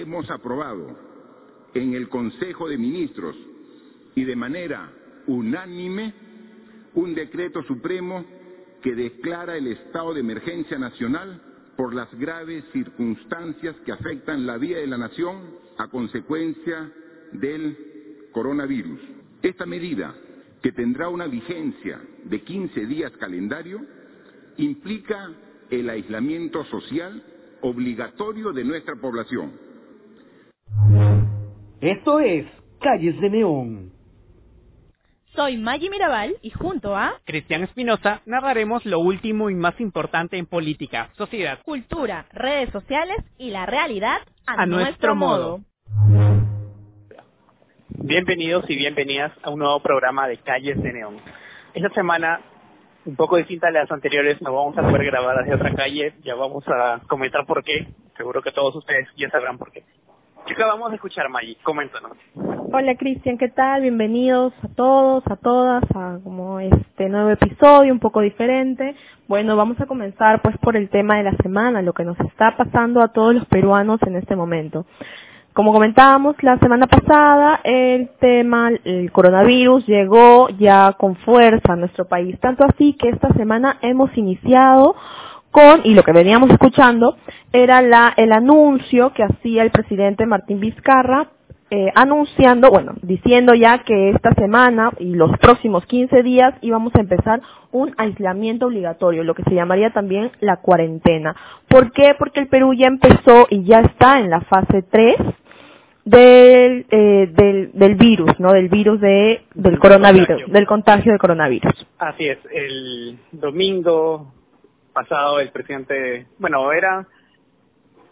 hemos aprobado en el Consejo de Ministros y de manera unánime un decreto supremo que declara el estado de emergencia nacional por las graves circunstancias que afectan la vida de la nación a consecuencia del coronavirus. Esta medida, que tendrá una vigencia de 15 días calendario, implica el aislamiento social obligatorio de nuestra población. Esto es Calles de Neón. Soy Maggie Mirabal y junto a Cristian Espinosa narraremos lo último y más importante en política, sociedad, cultura, redes sociales y la realidad a, a nuestro modo. Bienvenidos y bienvenidas a un nuevo programa de Calles de Neón. Esta semana, un poco distinta a las anteriores, no vamos a poder grabar desde otra calle, ya vamos a comentar por qué, seguro que todos ustedes ya sabrán por qué. ¿Qué acabamos de escuchar, Maggie? Coméntanos. Hola Cristian, ¿qué tal? Bienvenidos a todos, a todas, a como este nuevo episodio un poco diferente. Bueno, vamos a comenzar pues por el tema de la semana, lo que nos está pasando a todos los peruanos en este momento. Como comentábamos la semana pasada, el tema, el coronavirus llegó ya con fuerza a nuestro país, tanto así que esta semana hemos iniciado con, y lo que veníamos escuchando, era la, el anuncio que hacía el presidente Martín Vizcarra, eh, anunciando, bueno, diciendo ya que esta semana y los próximos 15 días íbamos a empezar un aislamiento obligatorio, lo que se llamaría también la cuarentena. ¿Por qué? Porque el Perú ya empezó y ya está en la fase 3 del, eh, del, del virus, ¿no? Del virus de, del coronavirus, contagio. del contagio de coronavirus. Así es, el domingo pasado el presidente, bueno, era,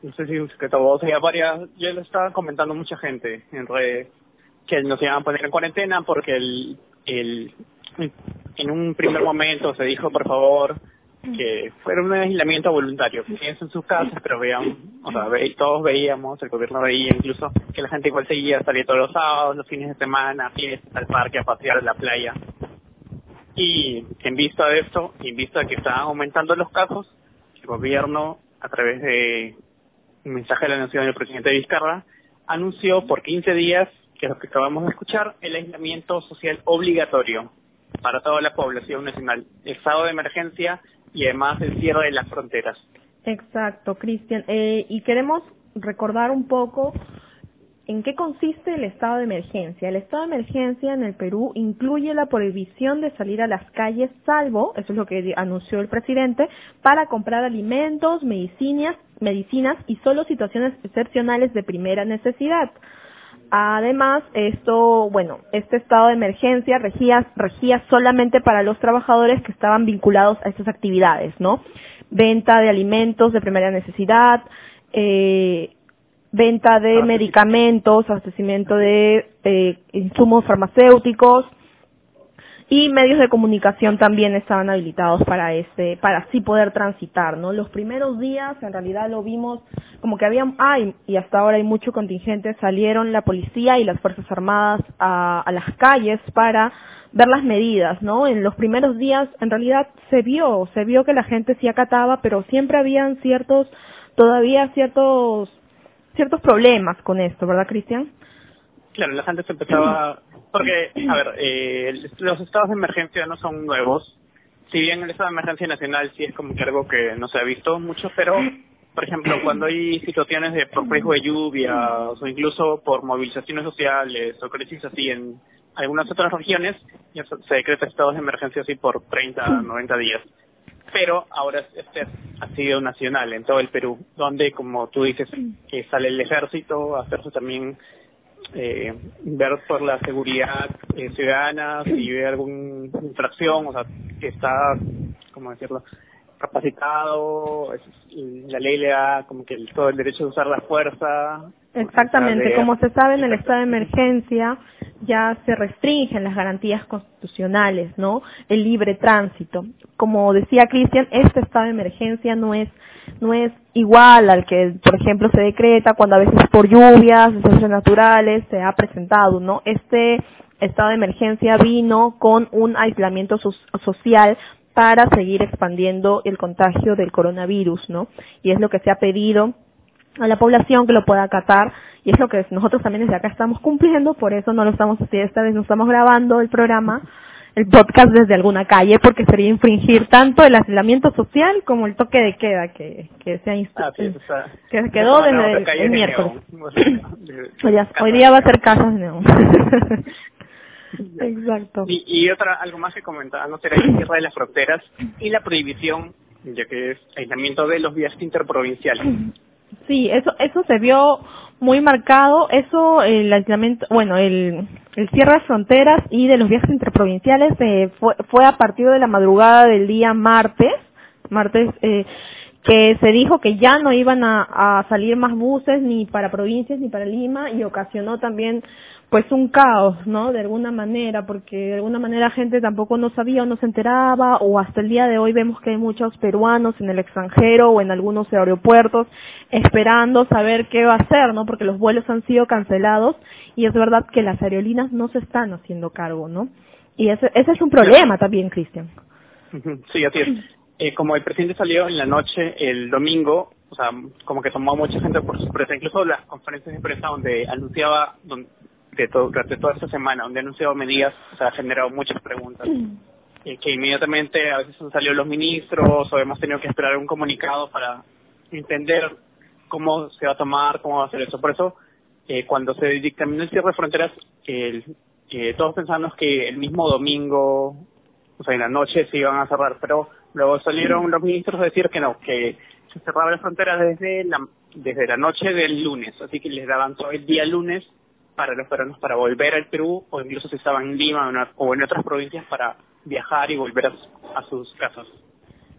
no sé si secreto voz, ya varias, ya lo estaba comentando mucha gente en redes, que nos iban a poner en cuarentena porque el, el, en un primer momento se dijo, por favor, que fuera un aislamiento voluntario, quédense en sus casas, pero vean, o sea, ve- todos veíamos, el gobierno veía incluso que la gente igual seguía, salía todos los sábados, los fines de semana, fiestas, al parque, a pasear a la playa. Y en vista de esto, en vista de que estaban aumentando los casos, el gobierno, a través de un mensaje de la Nación del presidente Vizcarra, anunció por 15 días, que es lo que acabamos de escuchar, el aislamiento social obligatorio para toda la población nacional, estado de emergencia y además el cierre de las fronteras. Exacto, Cristian. Eh, y queremos recordar un poco en qué consiste el estado de emergencia. El estado de emergencia en el Perú incluye la prohibición de salir a las calles, salvo, eso es lo que anunció el presidente, para comprar alimentos, medicinas, medicinas y solo situaciones excepcionales de primera necesidad. Además, esto, bueno, este estado de emergencia regía, regía solamente para los trabajadores que estaban vinculados a estas actividades, ¿no? Venta de alimentos de primera necesidad, eh, venta de medicamentos, abastecimiento de eh, insumos farmacéuticos y medios de comunicación también estaban habilitados para este, para así poder transitar, ¿no? Los primeros días en realidad lo vimos como que había, hay, y hasta ahora hay mucho contingente, salieron la policía y las fuerzas armadas a, a las calles para ver las medidas, ¿no? En los primeros días en realidad se vio, se vio que la gente sí acataba, pero siempre habían ciertos, todavía ciertos, ciertos problemas con esto, ¿verdad, Cristian? Claro, la gente se empezaba... Porque, a ver, eh, los estados de emergencia no son nuevos. Si bien el estado de emergencia nacional sí es como que algo que no se ha visto mucho, pero, por ejemplo, cuando hay situaciones de por riesgo de lluvia o incluso por movilizaciones sociales o crisis así en algunas otras regiones, ya se se decreta estados de emergencia así por 30, 90 días. Pero ahora este ha sido nacional en todo el Perú, donde, como tú dices, que sale el ejército a hacerse también eh, ver por la seguridad eh, ciudadana, si ve alguna infracción, o sea, que está, ¿cómo decirlo?, capacitado, es- la ley le da como que el- todo el derecho de usar la fuerza. Exactamente, como se sabe en el estado de emergencia ya se restringen las garantías constitucionales, ¿no? El libre tránsito. Como decía Cristian, este estado de emergencia no es no es igual al que, por ejemplo, se decreta cuando a veces por lluvias, desastres naturales se ha presentado, ¿no? Este estado de emergencia vino con un aislamiento so- social para seguir expandiendo el contagio del coronavirus, ¿no? Y es lo que se ha pedido a la población que lo pueda acatar y es lo que nosotros también desde acá estamos cumpliendo, por eso no lo estamos haciendo, esta vez no estamos grabando el programa, el podcast desde alguna calle, porque sería infringir tanto el aislamiento social como el toque de queda que, que se ha Ah, sí, o sea, que se quedó no, desde el, miércoles. Hoy, hoy día va a ser casas de neón. Exacto. Y, y otra, algo más que comentaba, no será el cierre de las fronteras y la prohibición, ya que es aislamiento de los viajes interprovinciales. Sí, eso eso se vio muy marcado, eso el aislamiento, bueno, el, el cierre de fronteras y de los viajes interprovinciales eh, fue, fue a partir de la madrugada del día martes, martes eh, que se dijo que ya no iban a, a salir más buses ni para provincias ni para Lima y ocasionó también pues un caos, ¿no? De alguna manera, porque de alguna manera gente tampoco no sabía o no se enteraba, o hasta el día de hoy vemos que hay muchos peruanos en el extranjero o en algunos aeropuertos esperando saber qué va a hacer, ¿no? Porque los vuelos han sido cancelados y es verdad que las aerolíneas no se están haciendo cargo, ¿no? Y ese, ese es un problema también, Cristian. Sí, así es. Eh, como el presidente salió en la noche el domingo, o sea, como que tomó a mucha gente por sorpresa, incluso las conferencias de prensa donde anunciaba don- de todo, durante toda esta semana, donde anunciaba medidas, o sea, ha generado muchas preguntas. Eh, que inmediatamente a veces han salido los ministros o hemos tenido que esperar un comunicado para entender cómo se va a tomar, cómo va a hacer eso. Por eso, eh, cuando se dictaminó el cierre de fronteras, el- eh, todos pensamos que el mismo domingo, o sea, en la noche se iban a cerrar, pero luego salieron los ministros a decir que no, que se cerraban las fronteras desde la, desde la noche del lunes, así que les daban todo el día lunes para los peruanos para volver al Perú o incluso si estaban en Lima o en, otras provincias para viajar y volver a, sus- casas.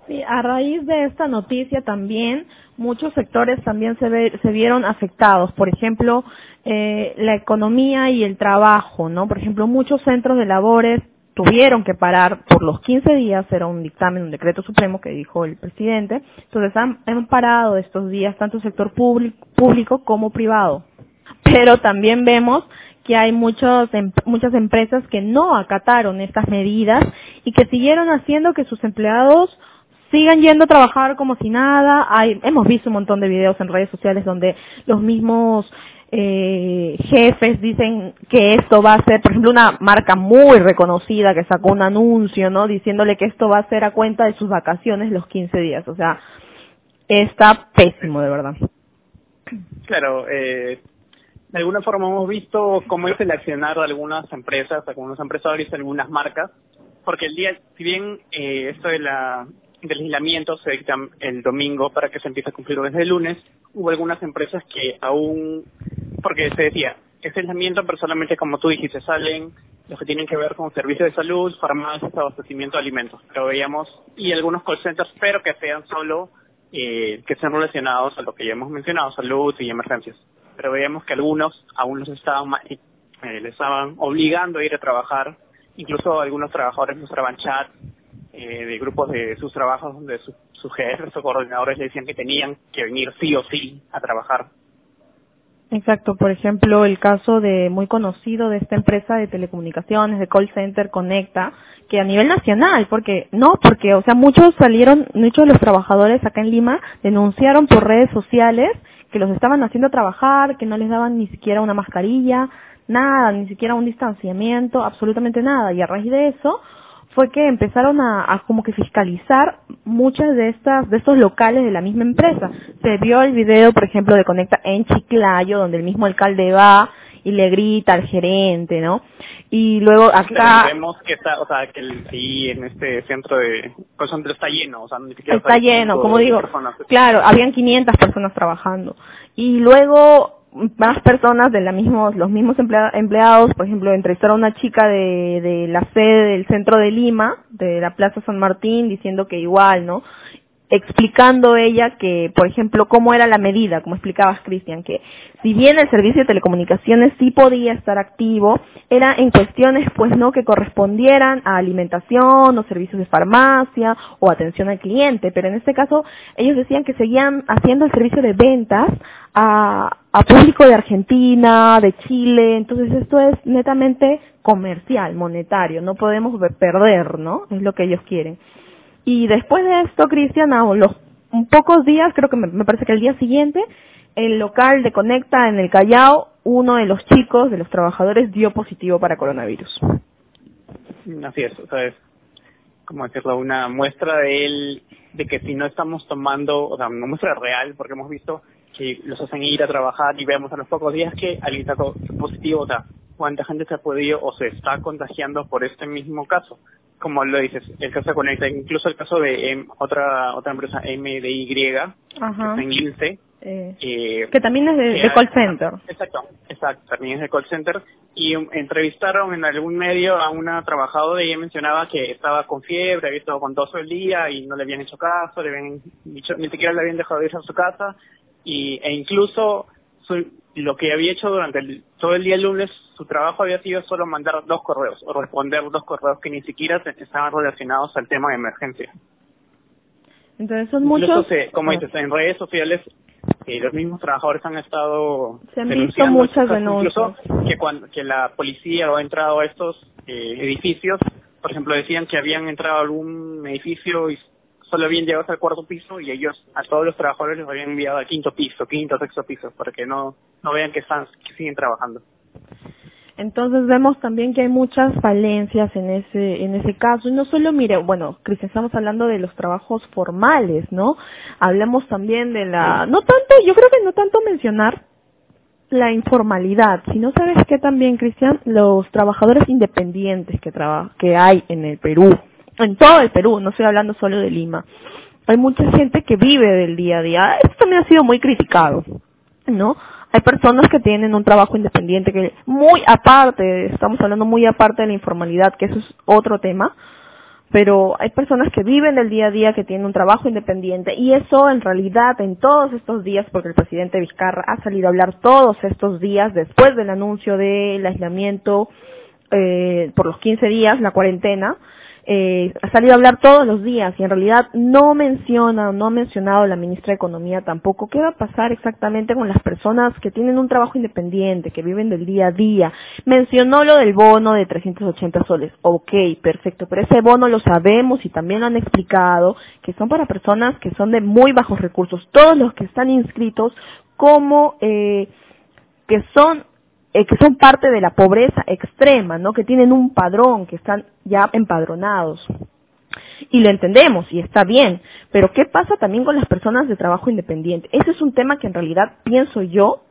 Sí, a raíz de esta noticia también muchos sectores también se, vieron afectados. Por ejemplo, eh, la economía y el trabajo, ¿no? Por ejemplo, muchos centros de labores tuvieron que parar por los 15 días, era un dictamen, un decreto supremo que dijo el presidente. Entonces han, han parado estos días tanto el sector público, público como privado. Pero también vemos que hay muchos, em- muchas empresas que no acataron estas medidas y que siguieron haciendo que sus empleados sigan yendo a trabajar como si nada. Hemos visto un montón de videos en redes sociales donde los mismos eh, jefes dicen que esto va a ser, por ejemplo, una marca muy reconocida que sacó un anuncio, ¿no? Diciéndole que esto va a ser a cuenta de sus vacaciones los 15 días. O sea, está pésimo, de verdad. Claro, eh, de alguna forma hemos visto cómo es el accionar de algunas empresas, algunos empresarios, algunas marcas, porque el día, si bien eh, esto de la, del aislamiento se dicta el domingo para que se empiece a cumplir desde el lunes, hubo algunas empresas que aún, porque se decía, este aislamiento, pero solamente como tú dijiste, salen los que tienen que ver con servicios de salud, farmacias, abastecimiento de alimentos, pero veíamos, y algunos call centers, pero que sean solo, eh, que sean relacionados a lo que ya hemos mencionado, salud y emergencias. Pero veíamos que algunos aún los estaban, eh, les estaban obligando a ir a trabajar, incluso algunos trabajadores mostraban chat eh, de grupos de sus trabajos donde su- sus jefes o coordinadores le decían que tenían que venir sí o sí a trabajar. Exacto, por ejemplo, el caso de muy conocido de esta empresa de telecomunicaciones, de call center Conecta, que a nivel nacional, porque no, porque o sea, muchos salieron, muchos de los trabajadores acá en Lima denunciaron por redes sociales que los estaban haciendo trabajar, que no les daban ni siquiera una mascarilla, nada, ni siquiera un distanciamiento, absolutamente nada, y a raíz de eso fue que empezaron a, a como que fiscalizar muchas de estas de estos locales de la misma empresa. Se vio el video, por ejemplo, de Conecta en Chiclayo, donde el mismo alcalde va y le grita al gerente, ¿no? Y luego acá vemos que está, o sea, que el, ahí en este centro de center está lleno, o sea, ni siquiera está lleno, como digo, personas. claro, habían 500 personas trabajando. Y luego más personas de la mismos, los mismos emplea- empleados, por ejemplo, entrevistaron a una chica de, de la sede del centro de Lima, de la Plaza San Martín, diciendo que igual, ¿no? Explicando ella que, por ejemplo, cómo era la medida, como explicabas, Cristian, que si bien el servicio de telecomunicaciones sí podía estar activo, era en cuestiones, pues, no que correspondieran a alimentación o servicios de farmacia o atención al cliente, pero en este caso ellos decían que seguían haciendo el servicio de ventas a, a público de Argentina, de Chile, entonces esto es netamente comercial, monetario, no podemos perder, ¿no? Es lo que ellos quieren. Y después de esto, Cristian, a los pocos días, creo que me, me parece que el día siguiente, el local de Conecta en el Callao, uno de los chicos, de los trabajadores, dio positivo para coronavirus. Así es, o sea, es como decirlo, una muestra de él, de que si no estamos tomando, o sea, una muestra real, porque hemos visto que los hacen ir a trabajar y vemos a los pocos días que alguien está positivo, o sea, cuánta gente se ha podido o se está contagiando por este mismo caso. Como lo dices, el caso de Conecta, incluso el caso de otra otra empresa MDY, Ajá. en Lince, eh, eh, que también es de, call center. Exacto, exacto, también es de call center. Y entrevistaron en algún medio a una trabajadora y ella mencionaba que estaba con fiebre, había estado con tos el día y no le habían hecho caso, le habían dicho, ni siquiera le habían dejado ir a su casa. Y, e incluso lo que había hecho durante todo el día lunes, su trabajo había sido solo mandar dos correos o responder dos correos que ni siquiera estaban relacionados al tema de emergencia. Entonces son muchos. como dices, en redes sociales eh, los mismos trabajadores han estado se han visto muchas denuncias incluso que cuando que la policía ha entrado a estos eh, edificios por ejemplo decían que habían entrado a algún edificio y solo habían llegado hasta el cuarto piso y ellos a todos los trabajadores los habían enviado al quinto piso quinto sexto piso para que no no vean que están que siguen trabajando. Entonces vemos también que hay muchas falencias en ese en ese caso. Y no solo mire, bueno, Cristian, estamos hablando de los trabajos formales, ¿no? Hablamos también de la no tanto, yo creo que no tanto mencionar la informalidad, sino sabes que también, Cristian, los trabajadores independientes que que hay en el Perú, en todo el Perú, no estoy hablando solo de Lima. Hay mucha gente que vive del día a día. Esto también ha sido muy criticado, ¿no? Hay personas que tienen un trabajo independiente que muy aparte, estamos hablando muy aparte de la informalidad, que eso es otro tema, pero hay personas que viven el día a día, que tienen un trabajo independiente y eso en realidad en todos estos días, porque el presidente Vizcarra ha salido a hablar todos estos días después del anuncio del aislamiento eh, por los 15 días, la cuarentena, eh, ha salido a hablar todos los días y en realidad no menciona, no ha mencionado la ministra de Economía tampoco qué va a pasar exactamente con las personas que tienen un trabajo independiente, que viven del día a día. Mencionó lo del bono de 380 soles. Ok, perfecto, pero ese bono lo sabemos y también lo han explicado, que son para personas que son de muy bajos recursos. Todos los que están inscritos como eh, que son eh, que son parte de la pobreza extrema, ¿no? Que tienen un padrón, que están ya empadronados. Y lo entendemos y está bien, pero ¿qué pasa también con las personas de trabajo independiente? Ese es un tema que en realidad pienso yo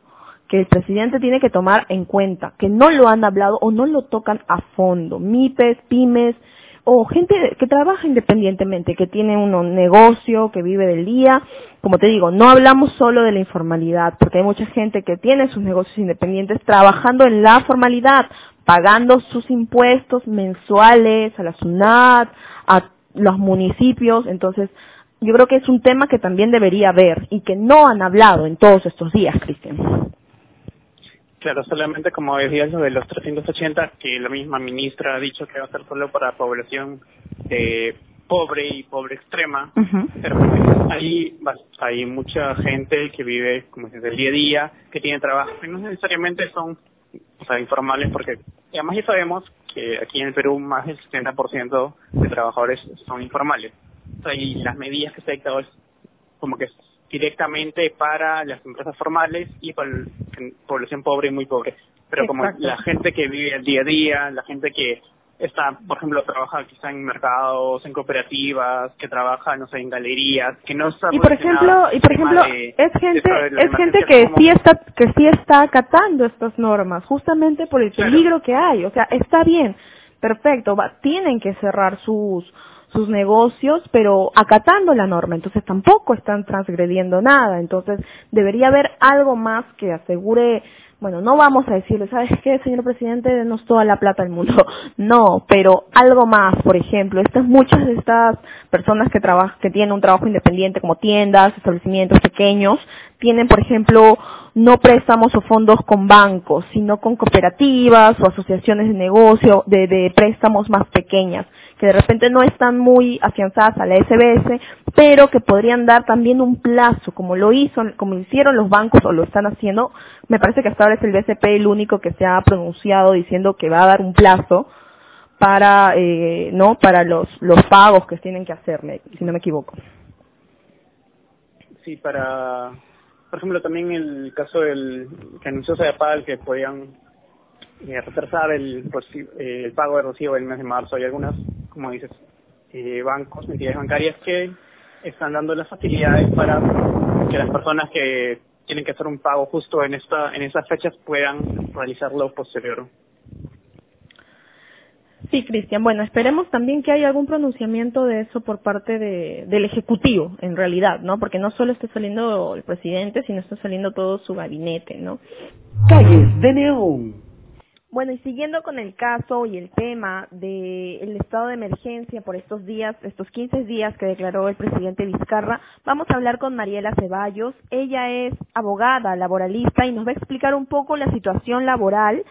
que el presidente tiene que tomar en cuenta, que no lo han hablado o no lo tocan a fondo. MIPES, pymes, o gente que trabaja independientemente, que tiene un negocio, que vive del día. Como te digo, no hablamos solo de la informalidad, porque hay mucha gente que tiene sus negocios independientes trabajando en la formalidad, pagando sus impuestos mensuales a la SUNAT, a los municipios. Entonces, yo creo que es un tema que también debería haber y que no han hablado en todos estos días, Cristian. Claro, solamente como decías lo de los 380, que la misma ministra ha dicho que va a ser solo para población eh, pobre y pobre extrema, pero hay, hay mucha gente que vive como desde el día a día, que tiene trabajo, y no necesariamente son o sea, informales, porque además ya sabemos que aquí en el Perú más del 70% de trabajadores son informales. O sea, y las medidas que se ha dictado es como que directamente para las empresas formales y para la población pobre y muy pobre. Pero como la gente que vive el día a día, la gente que está, por ejemplo, trabaja quizá en mercados, en cooperativas, que trabaja, no sé, en galerías, que no está y por ejemplo, y por ejemplo, es gente, es gente que sí está, que sí está acatando estas normas, justamente por el peligro que hay, o sea, está bien, perfecto, va, tienen que cerrar sus sus negocios, pero acatando la norma, entonces tampoco están transgrediendo nada, entonces debería haber algo más que asegure, bueno, no vamos a decirle, ¿sabes qué, señor presidente, denos toda la plata del mundo? No, pero algo más, por ejemplo, estas muchas de estas personas que trabajan, que tienen un trabajo independiente como tiendas, establecimientos pequeños, tienen, por ejemplo, no préstamos o fondos con bancos, sino con cooperativas o asociaciones de negocio, de, de préstamos más pequeñas que de repente no están muy afianzadas a la SBS, pero que podrían dar también un plazo, como lo hizo, como hicieron los bancos o lo están haciendo. Me parece que hasta ahora es el BCP el único que se ha pronunciado diciendo que va a dar un plazo para, eh, no, para los, los pagos que tienen que hacerme, si no me equivoco. Sí, para por ejemplo, también el caso del que anunció Sedapal que podían eh, retrasar el, eh, el pago de recibo del mes de marzo. Hay algunas, como dices, eh, bancos, entidades bancarias que están dando las facilidades para que las personas que tienen que hacer un pago justo en esta en esas fechas puedan realizarlo posterior. Sí, Cristian. Bueno, esperemos también que haya algún pronunciamiento de eso por parte de, del Ejecutivo, en realidad, ¿no? Porque no solo está saliendo el presidente, sino está saliendo todo su gabinete, ¿no? Calles de Neón. Bueno, y siguiendo con el caso y el tema del estado de emergencia por estos días, estos 15 días que declaró el presidente Vizcarra, vamos a hablar con Mariela Ceballos. Ella es abogada, laboralista y nos va a explicar un poco la situación laboral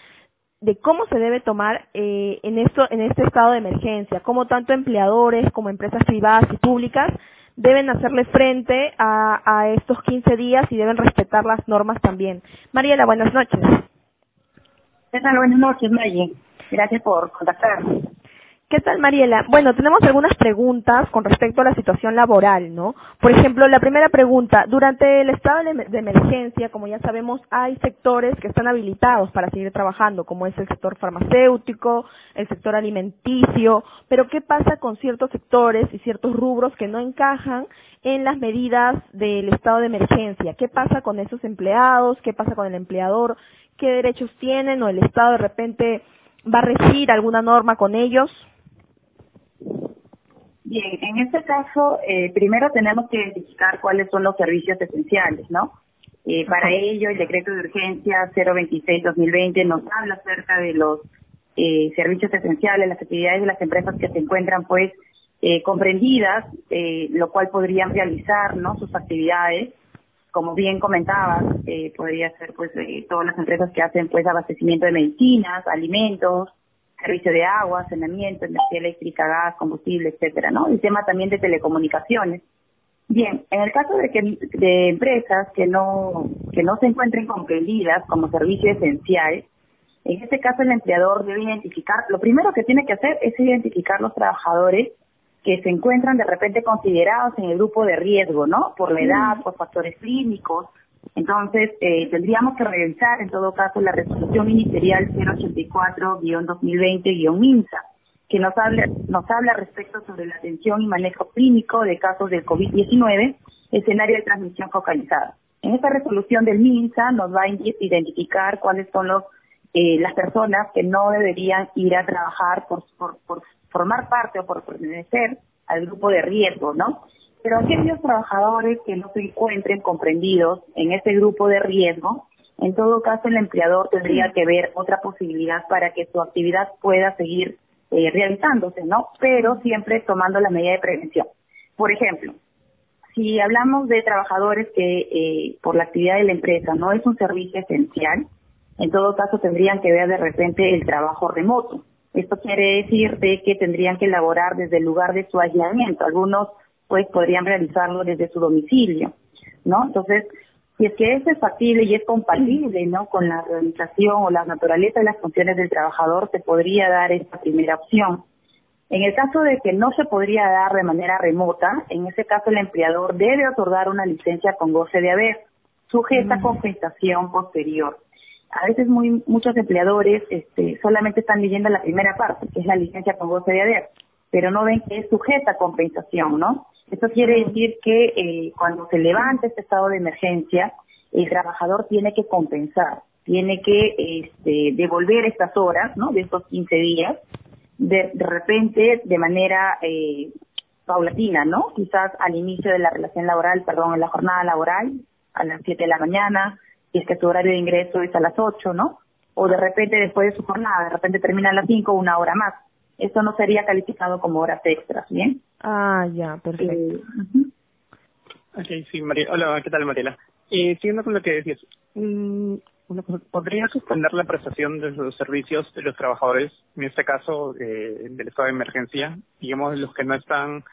de cómo se debe tomar eh, en este estado de emergencia, cómo tanto empleadores como empresas privadas y públicas deben hacerle frente a, a estos 15 días y deben respetar las normas también. Mariela, buenas noches. ¿Qué tal? Buenas noches, Maggie. Gracias por contactarme. ¿Qué tal, Mariela? Bueno, tenemos algunas preguntas con respecto a la situación laboral, ¿no? Por ejemplo, la primera pregunta, durante el estado de emergencia, como ya sabemos, hay sectores que están habilitados para seguir trabajando, como es el sector farmacéutico, el sector alimenticio, pero ¿qué pasa con ciertos sectores y ciertos rubros que no encajan en las medidas del estado de emergencia? ¿Qué pasa con esos empleados? ¿Qué pasa con el empleador? ¿Qué derechos tienen o el estado de repente va a regir alguna norma con ellos? Bien, en este caso, eh, primero tenemos que identificar cuáles son los servicios esenciales, ¿no? Eh, para ello, el decreto de urgencia 026-2020 nos habla acerca de los eh, servicios esenciales, las actividades de las empresas que se encuentran, pues, comprendidas, lo cual podrían realizar, ¿no? Sus actividades. Como bien comentabas, eh, podría ser, pues, eh, todas las empresas que hacen, pues, abastecimiento de medicinas, alimentos, servicio de agua, saneamiento, energía eléctrica, gas, combustible, etcétera, ¿no? El tema también de telecomunicaciones. Bien, en el caso de que de empresas que no que no se encuentren comprendidas como servicio esencial, en este caso el empleador debe identificar, lo primero que tiene que hacer es identificar los trabajadores que se encuentran de repente considerados en el grupo de riesgo, ¿no? Por la edad, por factores clínicos, entonces, eh, tendríamos que revisar en todo caso la resolución ministerial 084-2020-MINSA, que nos habla, nos habla respecto sobre la atención y manejo clínico de casos de COVID-19, escenario de transmisión focalizada. En esta resolución del MINSA nos va a identificar cuáles son los eh, las personas que no deberían ir a trabajar por, por, por formar parte o por pertenecer al grupo de riesgo, ¿no? Pero aquellos trabajadores que no se encuentren comprendidos en ese grupo de riesgo, en todo caso el empleador tendría que ver otra posibilidad para que su actividad pueda seguir eh, realizándose, ¿no? Pero siempre tomando la medida de prevención. Por ejemplo, si hablamos de trabajadores que eh, por la actividad de la empresa no es un servicio esencial, en todo caso tendrían que ver de repente el trabajo remoto. Esto quiere decir de que tendrían que elaborar desde el lugar de su aislamiento. Algunos pues podrían realizarlo desde su domicilio, ¿no? Entonces, si es que eso es factible y es compatible, ¿no? Con la realización o la naturaleza de las funciones del trabajador, se podría dar esta primera opción. En el caso de que no se podría dar de manera remota, en ese caso el empleador debe otorgar una licencia con goce de haber, sujeta a compensación posterior. A veces muy, muchos empleadores este, solamente están leyendo la primera parte, que es la licencia con goce de haber, pero no ven que es sujeta a compensación, ¿no? Esto quiere decir que eh, cuando se levanta este estado de emergencia, el trabajador tiene que compensar, tiene que este, devolver estas horas, ¿no? De estos 15 días, de, de repente de manera eh, paulatina, ¿no? Quizás al inicio de la relación laboral, perdón, en la jornada laboral, a las 7 de la mañana, y es que su horario de ingreso es a las 8, ¿no? O de repente después de su jornada, de repente termina a las 5, una hora más. Eso no sería calificado como horas extras, ¿bien? Ah, ya, perfecto. Eh, Ok, sí, María. Hola, ¿qué tal, Mariela? Eh, siguiendo con lo que decías, mm, una cosa, ¿podría suspender la prestación de los servicios de los trabajadores, en este caso eh, del estado de emergencia, digamos los que no están,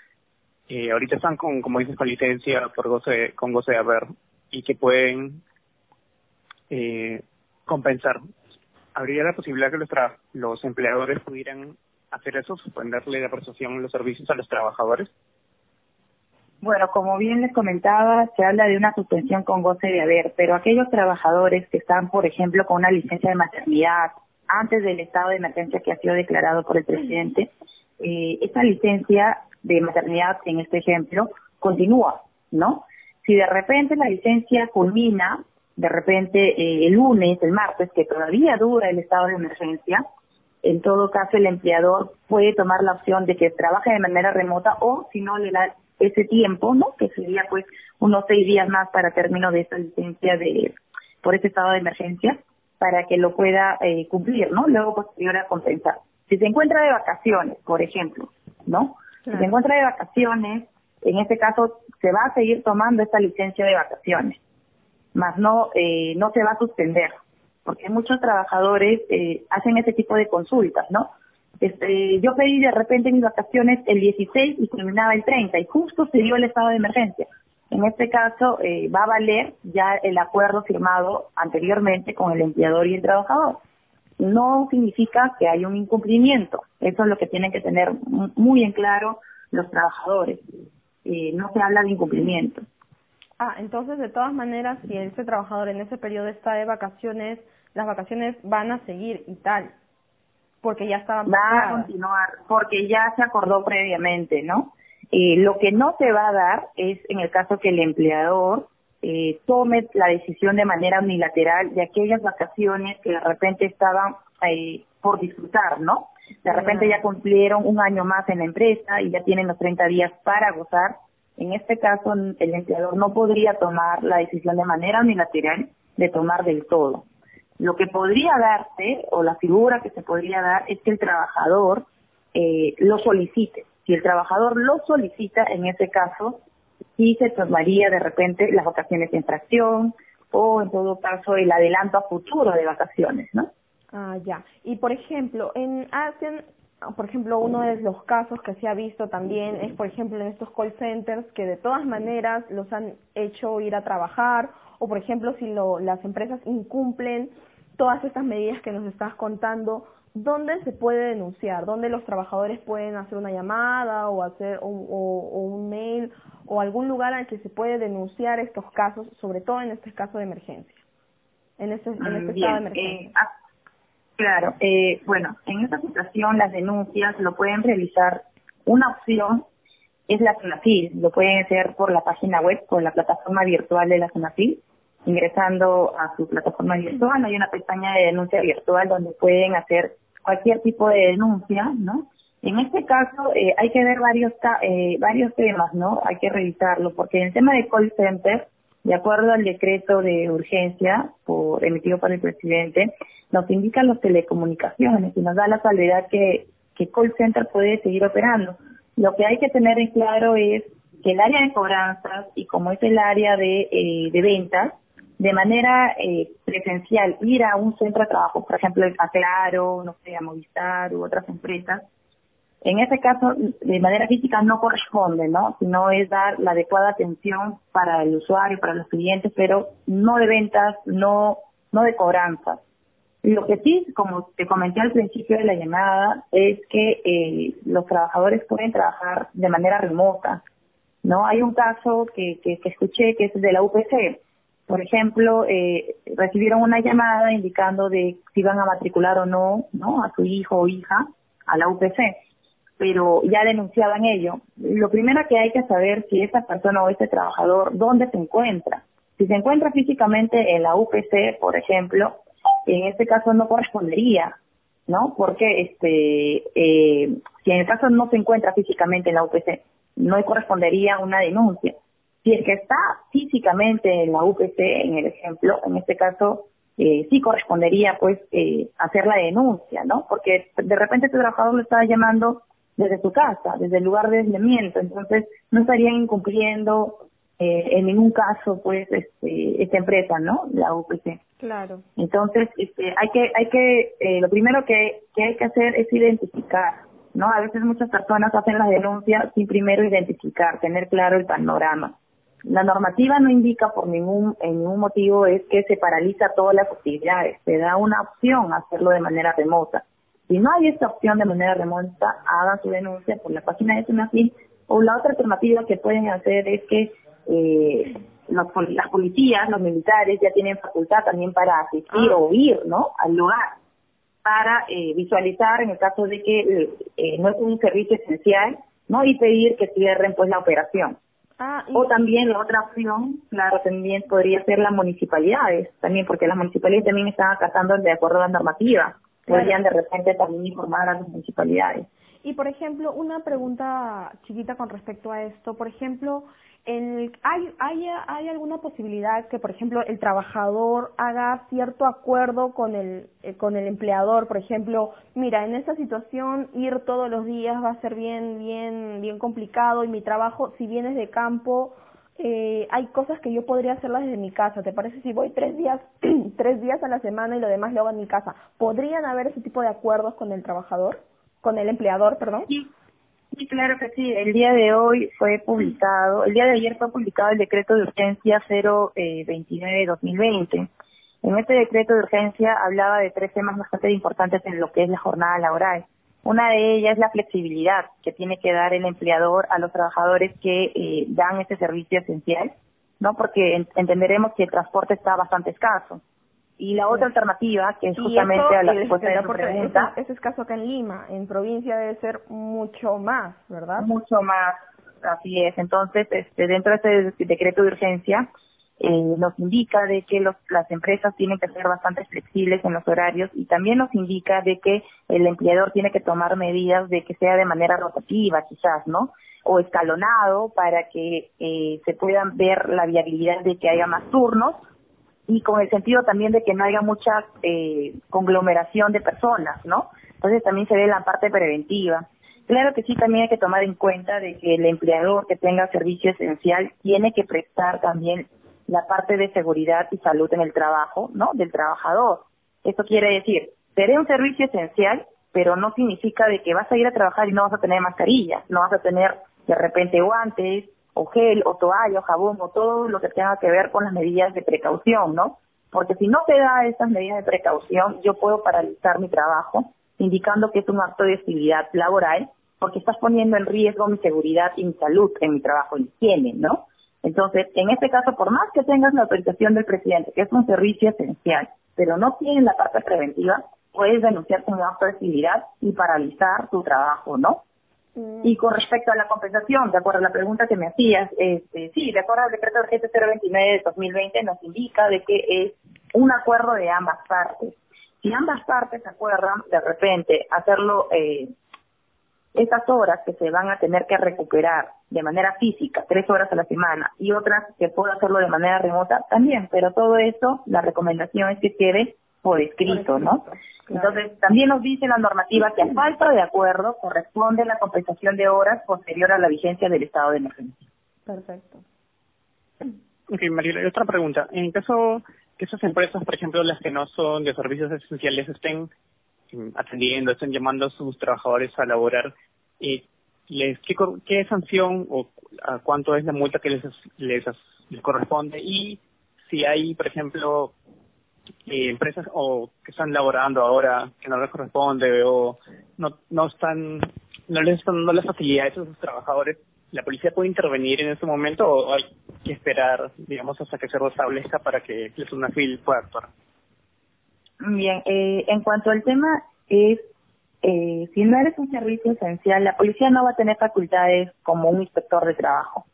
eh, ahorita están con, como dices, con licencia por goce, con goce de haber y que pueden eh, compensar? ¿Habría la posibilidad que los, tra- los empleadores pudieran hacer eso, suspenderle la prestación los servicios a los trabajadores? Bueno, como bien les comentaba, se habla de una suspensión con goce de haber, pero aquellos trabajadores que están, por ejemplo, con una licencia de maternidad antes del estado de emergencia que ha sido declarado por el presidente, eh, esta licencia de maternidad, en este ejemplo, continúa, ¿no? Si de repente la licencia culmina, de repente eh, el lunes, el martes, que todavía dura el estado de emergencia, en todo caso el empleador puede tomar la opción de que trabaje de manera remota o si no le da ese tiempo, ¿no? Que sería pues unos seis días más para término de esta licencia de por ese estado de emergencia para que lo pueda eh, cumplir, ¿no? Luego posterior a compensar. Si se encuentra de vacaciones, por ejemplo, ¿no? Si se encuentra de vacaciones, en este caso se va a seguir tomando esta licencia de vacaciones, más no eh, no se va a suspender, porque muchos trabajadores eh, hacen ese tipo de consultas, ¿no? Este, yo pedí de repente mis vacaciones el 16 y terminaba el 30 y justo se dio el estado de emergencia. En este caso eh, va a valer ya el acuerdo firmado anteriormente con el empleador y el trabajador. No significa que hay un incumplimiento. Eso es lo que tienen que tener muy en claro los trabajadores. No se habla de incumplimiento. Ah, entonces de todas maneras, si ese trabajador en ese periodo está de vacaciones, las vacaciones van a seguir y tal porque ya estaba va a continuar porque ya se acordó previamente no eh, lo que no se va a dar es en el caso que el empleador eh, tome la decisión de manera unilateral de aquellas vacaciones que de repente estaban eh, por disfrutar, ¿no? De repente ya cumplieron un año más en la empresa y ya tienen los 30 días para gozar. En este caso, el empleador no podría tomar la decisión de manera unilateral de tomar del todo. Lo que podría darse, o la figura que se podría dar, es que el trabajador eh, lo solicite. Si el trabajador lo solicita, en ese caso, sí se tomaría de repente las vacaciones de infracción o en todo caso el adelanto a futuro de vacaciones, ¿no? Ah, ya. Y por ejemplo, en hacen, por ejemplo, uno de los casos que se ha visto también es, por ejemplo, en estos call centers que de todas maneras los han hecho ir a trabajar o, por ejemplo, si lo, las empresas incumplen todas estas medidas que nos estás contando, ¿dónde se puede denunciar? ¿Dónde los trabajadores pueden hacer una llamada o hacer o, un mail o algún lugar al que se puede denunciar estos casos, sobre todo en este caso de emergencia? En este, en este estado de emergencia. Eh, ah, claro, eh, bueno, en esta situación las denuncias lo pueden realizar. Una opción es la SUNAFIL, lo pueden hacer por la página web, por la plataforma virtual de la SUNAFIL ingresando a su plataforma virtual. Hay una pestaña de denuncia virtual donde pueden hacer cualquier tipo de denuncia, ¿no? En este caso eh, hay que ver varios eh, varios temas, ¿no? Hay que revisarlo porque en el tema de call center, de acuerdo al decreto de urgencia emitido por el presidente, nos indican las telecomunicaciones y nos da la salvedad que que call center puede seguir operando. Lo que hay que tener en claro es que el área de cobranzas y como es el área de, eh, de ventas, de manera eh, presencial ir a un centro de trabajo, por ejemplo, a Claro, no sé, a Movistar u otras empresas, en ese caso, de manera física no corresponde, ¿no? Sino es dar la adecuada atención para el usuario, para los clientes, pero no de ventas, no, no de cobranzas. Lo que sí, como te comenté al principio de la llamada, es que eh, los trabajadores pueden trabajar de manera remota. No hay un caso que, que, escuché que es de la UPC, por ejemplo, eh, recibieron una llamada indicando de si iban a matricular o no, ¿no? A su hijo o hija a la UPC, pero ya denunciaban ello. Lo primero que hay que saber si esa persona o ese trabajador, ¿dónde se encuentra? Si se encuentra físicamente en la UPC, por ejemplo, en este caso no correspondería, ¿no? Porque este, eh, si en el caso no se encuentra físicamente en la UPC, no correspondería una denuncia si es que está físicamente en la UPC, en el ejemplo, en este caso, eh, sí correspondería pues eh, hacer la denuncia, ¿no? Porque de repente este trabajador lo estaba llamando desde su casa, desde el lugar de aislamiento, entonces no estarían incumpliendo eh, en ningún caso pues este, esta empresa, ¿no? La UPC. Claro. Entonces, este, hay que, hay que, eh, lo primero que, que hay que hacer es identificar, ¿no? A veces muchas personas hacen las denuncias sin primero identificar, tener claro el panorama. La normativa no indica por ningún, en ningún motivo es que se paraliza todas las actividades, se da una opción hacerlo de manera remota. Si no hay esta opción de manera remota, hagan su denuncia por la página de Sunafil O la otra alternativa que pueden hacer es que eh, los, las policías, los militares ya tienen facultad también para asistir Ah. o ir, ¿no? Al lugar para eh, visualizar en el caso de que eh, no es un servicio esencial, ¿no? Y pedir que cierren pues la operación. Ah, y- O también la otra opción, claro, también podría ser las municipalidades, también porque las municipalidades también están acatando de acuerdo a la normativa. Podrían de repente también informar a las municipalidades. Y por ejemplo, una pregunta chiquita con respecto a esto. Por ejemplo, el- ¿hay, hay, ¿hay alguna posibilidad que, por ejemplo, el trabajador haga cierto acuerdo con el, eh, con el empleador? Por ejemplo, mira, en esta situación ir todos los días va a ser bien, bien, bien complicado y mi trabajo, si vienes de campo, eh, hay cosas que yo podría hacerlas desde mi casa. ¿Te parece si voy tres días, tres días a la semana y lo demás lo hago en mi casa? ¿Podrían haber ese tipo de acuerdos con el trabajador? Con el empleador, perdón. Sí, claro que sí. El día de hoy fue publicado, el día de ayer fue publicado el decreto de urgencia 029-2020. En este decreto de urgencia hablaba de tres temas bastante importantes en lo que es la jornada laboral. Una de ellas es la flexibilidad que tiene que dar el empleador a los trabajadores que eh, dan este servicio esencial, ¿no? Porque en- entenderemos que el transporte está bastante escaso. Y la otra alternativa, que es justamente eso, a la respuesta de transporte, pregunta, ese es caso acá en Lima. En provincia debe ser mucho más, ¿verdad? mucho más, así es. Entonces, este, dentro de este decreto de urgencia, eh, nos indica de que los, las empresas tienen que ser bastante flexibles en los horarios y también nos indica de que el empleador tiene que tomar medidas de que sea de manera rotativa, quizás, ¿no? O escalonado para que eh, se puedan ver la viabilidad de que haya más turnos y con el sentido también de que no haya mucha eh, conglomeración de personas, ¿no? Entonces también se ve la parte preventiva. Claro que sí, también hay que tomar en cuenta de que el empleador que tenga servicio esencial tiene que prestar también la parte de seguridad y salud en el trabajo, ¿no? Del trabajador. Esto quiere decir, seré un servicio esencial, pero no significa de que vas a ir a trabajar y no vas a tener mascarilla, no vas a tener de repente guantes, o gel, o toalla, o jabón, o todo lo que tenga que ver con las medidas de precaución, ¿no? Porque si no te da esas medidas de precaución, yo puedo paralizar mi trabajo, indicando que es un acto de hostilidad laboral, porque estás poniendo en riesgo mi seguridad y mi salud en mi trabajo, mi higiene, ¿no? Entonces, en este caso, por más que tengas la autorización del presidente, que es un servicio esencial, pero no tienes la parte preventiva, puedes denunciar acto de hostilidad y paralizar tu trabajo, ¿no? Mm, Y con respecto a la compensación, de acuerdo a la pregunta que me hacías, este, sí, de acuerdo al decreto urgente 029 de 2020 nos indica de que es un acuerdo de ambas partes. Si ambas partes acuerdan de repente hacerlo, eh, estas horas que se van a tener que recuperar de manera física, tres horas a la semana, y otras que puedo hacerlo de manera remota, también, pero todo eso, la recomendación es que quede por escrito, ¿no? claro. Entonces, también nos dice la normativa que a falta de acuerdo corresponde la compensación de horas posterior a la vigencia del estado de emergencia. Perfecto. Ok, Mariela, y otra pregunta. En caso que esas empresas, por ejemplo, las que no son de servicios esenciales, estén atendiendo, estén llamando a sus trabajadores a laborar, eh, les, ¿qué, ¿qué sanción o a cuánto es la multa que les, les, corresponde? Y si hay, por ejemplo, eh, empresas o que están laborando ahora que no les corresponde o no, no están no les están dando las facilidades a sus trabajadores, ¿la policía puede intervenir en ese momento o hay que esperar, digamos, hasta que se restablezca para que la SUNAFIL pueda actuar? Bien, eh, en cuanto al tema es, eh, si no eres un servicio esencial, la policía no va a tener facultades como un inspector de trabajo,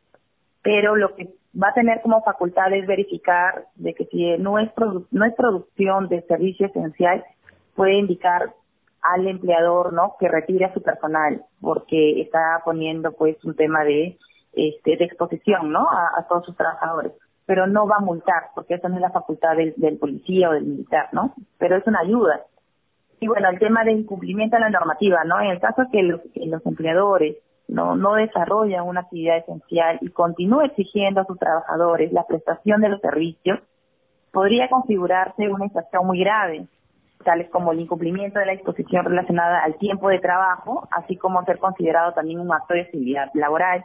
pero lo que va a tener como facultad es verificar de que si no es, no es producción de servicio esencial, puede indicar al empleador, ¿no? Que retire a su personal, porque está poniendo, pues, un tema de, este, de exposición, ¿no? A todos sus trabajadores. Pero no va a multar, porque esa no es la facultad del, policía o del militar, ¿no? Pero es una ayuda. Y bueno, el tema de incumplimiento de la normativa, ¿no? En el caso que los, que los empleadores no, no desarrollan una actividad esencial y continúa exigiendo a sus trabajadores la prestación de los servicios, podría configurarse una infracción muy grave, tales como el incumplimiento de la disposición relacionada al tiempo de trabajo, así como ser considerado también un acto de actividad laboral.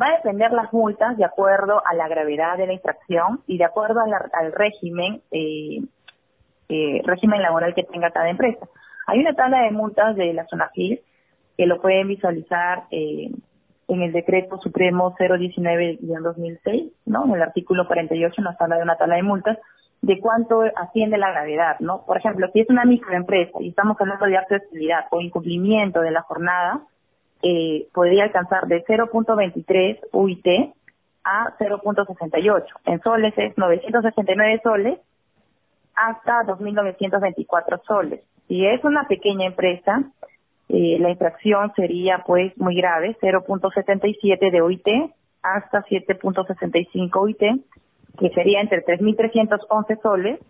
Va a depender las multas de acuerdo a la gravedad de la infracción y de acuerdo al régimen, eh, eh, régimen laboral que tenga cada empresa. Hay una tabla de multas de la zona FIL que lo pueden visualizar eh, en el decreto supremo 019-2006, ¿no? En el artículo 48 nos habla de una tabla de multas de cuánto asciende la gravedad, ¿no? Por ejemplo, si es una microempresa y estamos hablando de accesibilidad o incumplimiento de la jornada, eh, podría alcanzar de 0.23 UIT a 0.68. En soles es 969 soles hasta 2.924 soles. Si es una pequeña empresa, eh, la infracción sería pues muy grave, 0.77 de OIT hasta 7.65 OIT, que sería entre 3.311 soles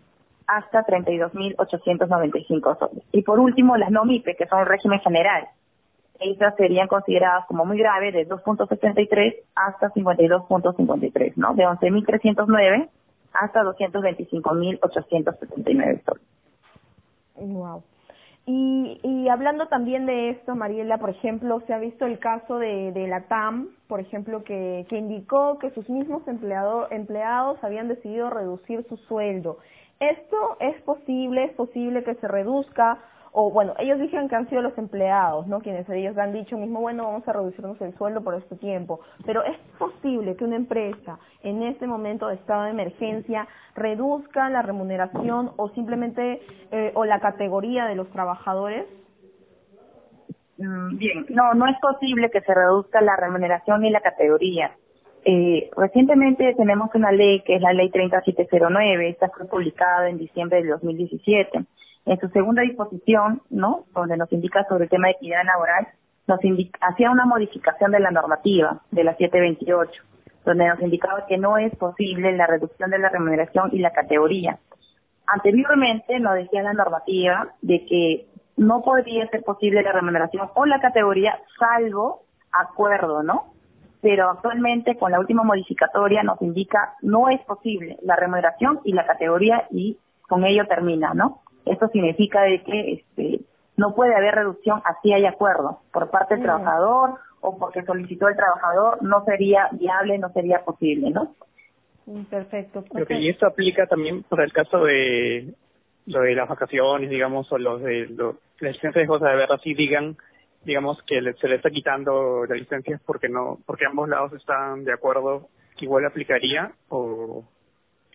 hasta 32.895 soles. Y por último, las no MIPE, que son régimen general. Esas serían consideradas como muy graves de 2.73 hasta 52.53, ¿no? De 11.309 hasta 225.879 soles. Wow. Y, y hablando también de esto, Mariela, por ejemplo, se ha visto el caso de, de la TAM, por ejemplo, que, que indicó que sus mismos empleado, empleados habían decidido reducir su sueldo. ¿Esto es posible? ¿Es posible que se reduzca? O bueno, ellos dijeron que han sido los empleados, ¿no? Quienes ellos han dicho mismo, bueno, vamos a reducirnos el sueldo por este tiempo, pero es posible que una empresa en este momento de estado de emergencia reduzca la remuneración o simplemente eh, o la categoría de los trabajadores? Mm, bien, no, no es posible que se reduzca la remuneración ni la categoría. Eh, recientemente tenemos una ley que es la ley 3709, esta fue publicada en diciembre de 2017 en su segunda disposición, ¿no? Donde nos indica sobre el tema de equidad laboral, nos hacía una modificación de la normativa de la 728, donde nos indicaba que no es posible la reducción de la remuneración y la categoría. Anteriormente nos decía la normativa de que no podría ser posible la remuneración o la categoría salvo acuerdo, ¿no? Pero actualmente con la última modificatoria nos indica no es posible la remuneración y la categoría y con ello termina, ¿no? Esto significa de que este, no puede haber reducción así hay acuerdo por parte del trabajador o porque solicitó el trabajador, no sería viable, no sería posible, ¿no? Perfecto. y esto aplica también para el caso de lo de las vacaciones, digamos, o los de lo, las licencias de cosas de ver así digan, digamos, que se le está quitando las licencias porque no, porque ambos lados están de acuerdo, igual aplicaría o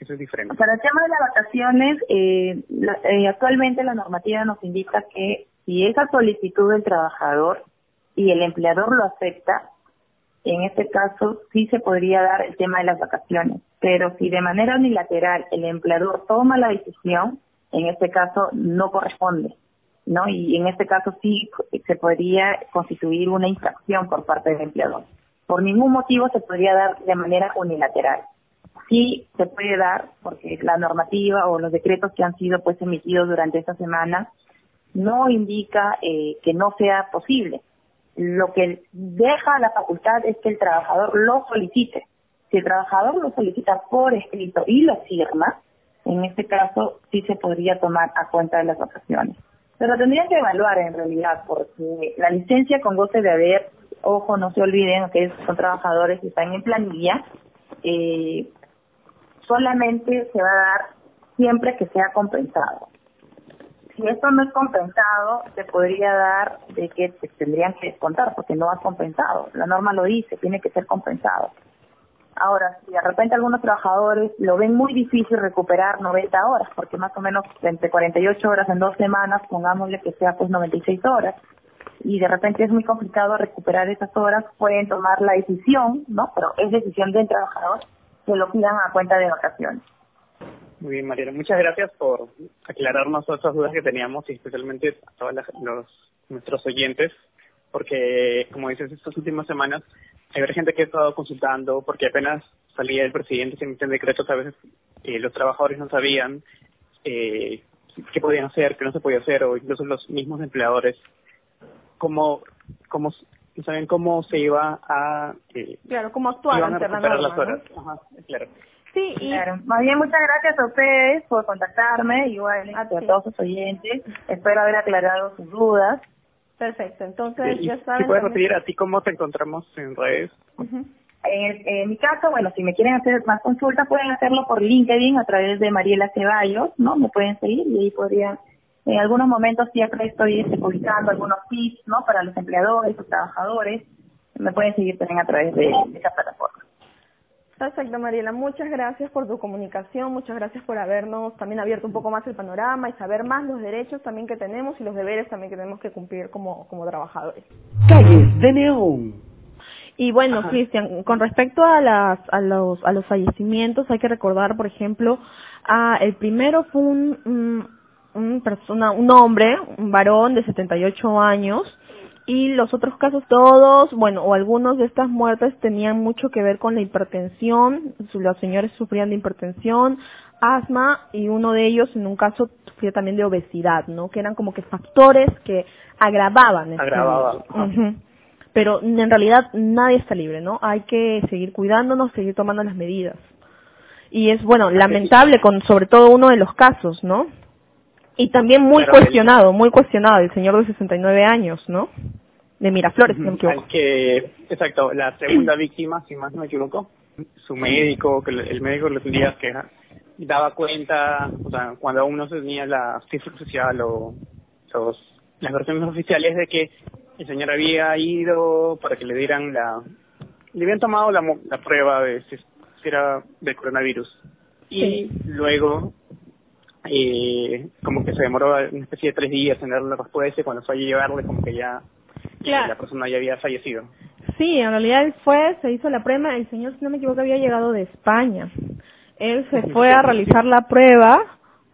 eso es. Para el tema de las vacaciones, eh, eh, actualmente la normativa nos indica que si esa solicitud del trabajador y el empleador lo acepta, en este caso sí se podría dar el tema de las vacaciones. Pero si de manera unilateral el empleador toma la decisión, en este caso no corresponde. ¿no? Y en este caso sí se podría constituir una infracción por parte del empleador. Por ningún motivo se podría dar de manera unilateral sí se puede dar, porque la normativa o los decretos que han sido pues emitidos durante esta semana no indica eh, que no sea posible. Lo que deja la facultad es que el trabajador lo solicite. Si el trabajador lo solicita por escrito y lo firma, en este caso sí se podría tomar a cuenta de las vacaciones. Pero tendrían que evaluar en realidad, porque la licencia con goce de haber, ojo, no se olviden que son trabajadores que están en planilla, eh, solamente se va a dar siempre que sea compensado. Si esto no es compensado, se podría dar de que se tendrían que descontar porque no ha compensado. La norma lo dice, tiene que ser compensado. Ahora, si de repente algunos trabajadores lo ven muy difícil recuperar 90 horas, porque más o menos entre 48 horas en dos semanas, pongámosle que sea pues 96 horas, y de repente es muy complicado recuperar esas horas, pueden tomar la decisión, ¿no? Pero es decisión del trabajador que lo pidan a cuenta de vacaciones. Muy bien, Mariela. Muchas gracias por aclararnos esas dudas que teníamos y especialmente a todos los, nuestros oyentes, porque, como dices, estas últimas semanas hay gente que ha estado consultando porque apenas salía el presidente se emiten decretos, a veces eh, los trabajadores no sabían eh, qué podían hacer, qué no se podía hacer, o incluso los mismos empleadores, cómo, cómo no saben cómo se iba a... Eh, claro, cómo actuar ante la norma, las horas. Ajá, claro. Sí, y... Claro. Más bien, muchas gracias a ustedes por contactarme, igual a, todos sus oyentes. Espero haber aclarado sus dudas. Perfecto, entonces ya saben... ¿Si puedes repetir a ti cómo te encontramos en redes? en, en, mi caso, bueno, si me quieren hacer más consultas, pueden hacerlo por LinkedIn a través de Mariela Ceballos, ¿no? Me pueden seguir y ahí podrían en algunos momentos siempre estoy este, publicando algunos tips, ¿no? Para los empleadores, los trabajadores. me pueden seguir también a través de, de esa plataforma. Perfecto, Mariela. Muchas gracias por tu comunicación, muchas gracias por habernos también abierto un poco más el panorama y saber más los derechos también que tenemos y los deberes también que tenemos que cumplir como, como trabajadores. Calles de Neón. Y bueno, Cristian, con respecto a, las, a, los, a los fallecimientos, hay que recordar, por ejemplo, a, el primero fue un, un, un persona, un hombre, un varón de 78 años, y los otros casos todos, bueno, o algunos de estas muertes tenían mucho que ver con la hipertensión, los señores sufrían de hipertensión, asma y uno de ellos en un caso sufría también de obesidad, ¿no? Que eran como que factores que agravaban. este-. Pero en realidad nadie está libre, ¿no? Hay que seguir cuidándonos, seguir tomando las medidas. Y es, bueno, lamentable con sobre todo uno de los casos, ¿no? Y también muy Pero el- cuestionado, muy cuestionado, el señor de 69 años, ¿no? De Miraflores, si no me equivoco. Al que, exacto, la segunda víctima, si más no me equivoco, su médico, que el médico le tendría que daba cuenta, o sea, cuando aún no se tenía la cifra oficial o los, las versiones oficiales de que el señor había ido para que le dieran la, le habían tomado la, la prueba de si, si era del coronavirus. Y luego, eh, como que se demoró una especie de tres días en darle la respuesta y cuando fue a llevarle como que ya Claro. la persona ya había fallecido. Sí, en realidad él fue, se hizo la prueba, el señor, si no me equivoco, había llegado de España. Él se fue a realizar la prueba,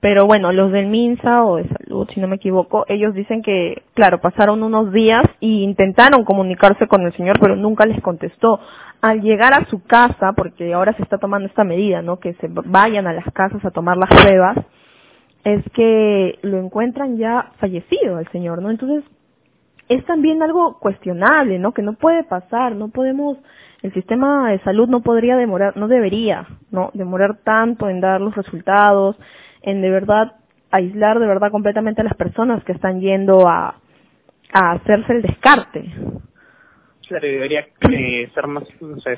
pero bueno, los del MINSA o de salud, si no me equivoco, ellos dicen que, claro, pasaron unos días y intentaron comunicarse con el señor, pero nunca les contestó. Al llegar a su casa, porque ahora se está tomando esta medida, ¿no? Que se vayan a las casas a tomar las pruebas, es que lo encuentran ya fallecido el señor, ¿no? Entonces, es también algo cuestionable, ¿no? Que no puede pasar, no podemos, el sistema de salud no podría demorar, no debería, ¿no? Demorar tanto en dar los resultados, en de verdad aislar de verdad completamente a las personas que están yendo a, a hacerse el descarte. Y debería eh, ser más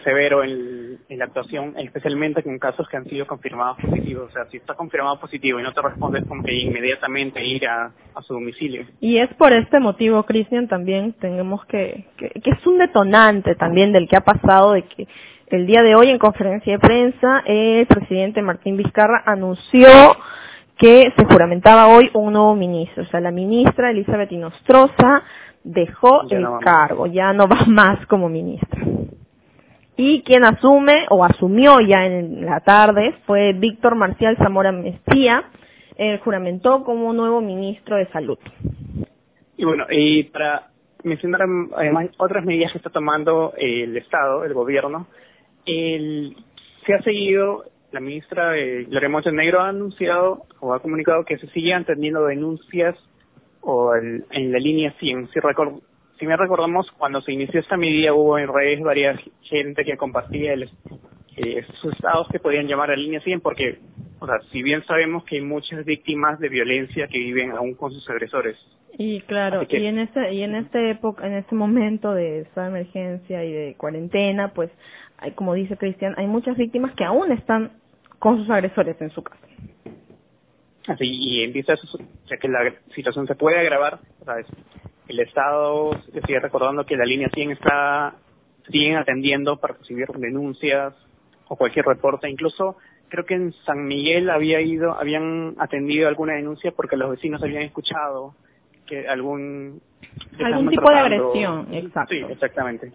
severo en, la actuación, especialmente con casos que han sido confirmados positivos. O sea, si está confirmado positivo y no te respondes, como que inmediatamente ir a, a su domicilio. Y es por este motivo, Cristian, también tenemos que, que, que es un detonante también del que ha pasado, de que el día de hoy en conferencia de prensa el presidente Martín Vizcarra anunció que se juramentaba hoy un nuevo ministro. O sea, la ministra Elizabeth Inostroza dejó Ya el no va más. cargo, ya no va más como ministra. Y quien asume o asumió ya en la tarde fue Víctor Marcial Zamora Mestía, él juramentó como nuevo ministro de Salud. Y bueno, y para mencionar además otras medidas que está tomando el Estado, el gobierno, el, se ha seguido, la ministra eh, Gloria Montenegro ha anunciado o ha comunicado que se siguen teniendo denuncias o el- en la línea 100. Si, recor- si me recordamos, cuando se inició esta medida hubo en redes varias gente que compartía el, eh, sus estados que podían llamar a la línea 100 porque, o sea, si bien sabemos que hay muchas víctimas de violencia que viven aún con sus agresores, Y claro, que- y en este y en este época, en este momento de estado de emergencia y de cuarentena, pues hay, como dice Cristian, hay muchas víctimas que aún están con sus agresores en su casa. Así, y empieza, a su- o sea, que la situación se puede agravar, ¿sabes? El Estado le sigue recordando que la línea 100 está, siguen atendiendo para recibir denuncias o cualquier reporte. Incluso creo que en San Miguel había ido, habían atendido alguna denuncia porque los vecinos habían escuchado que algún... Algún tipo de agresión, exacto. Sí, exactamente.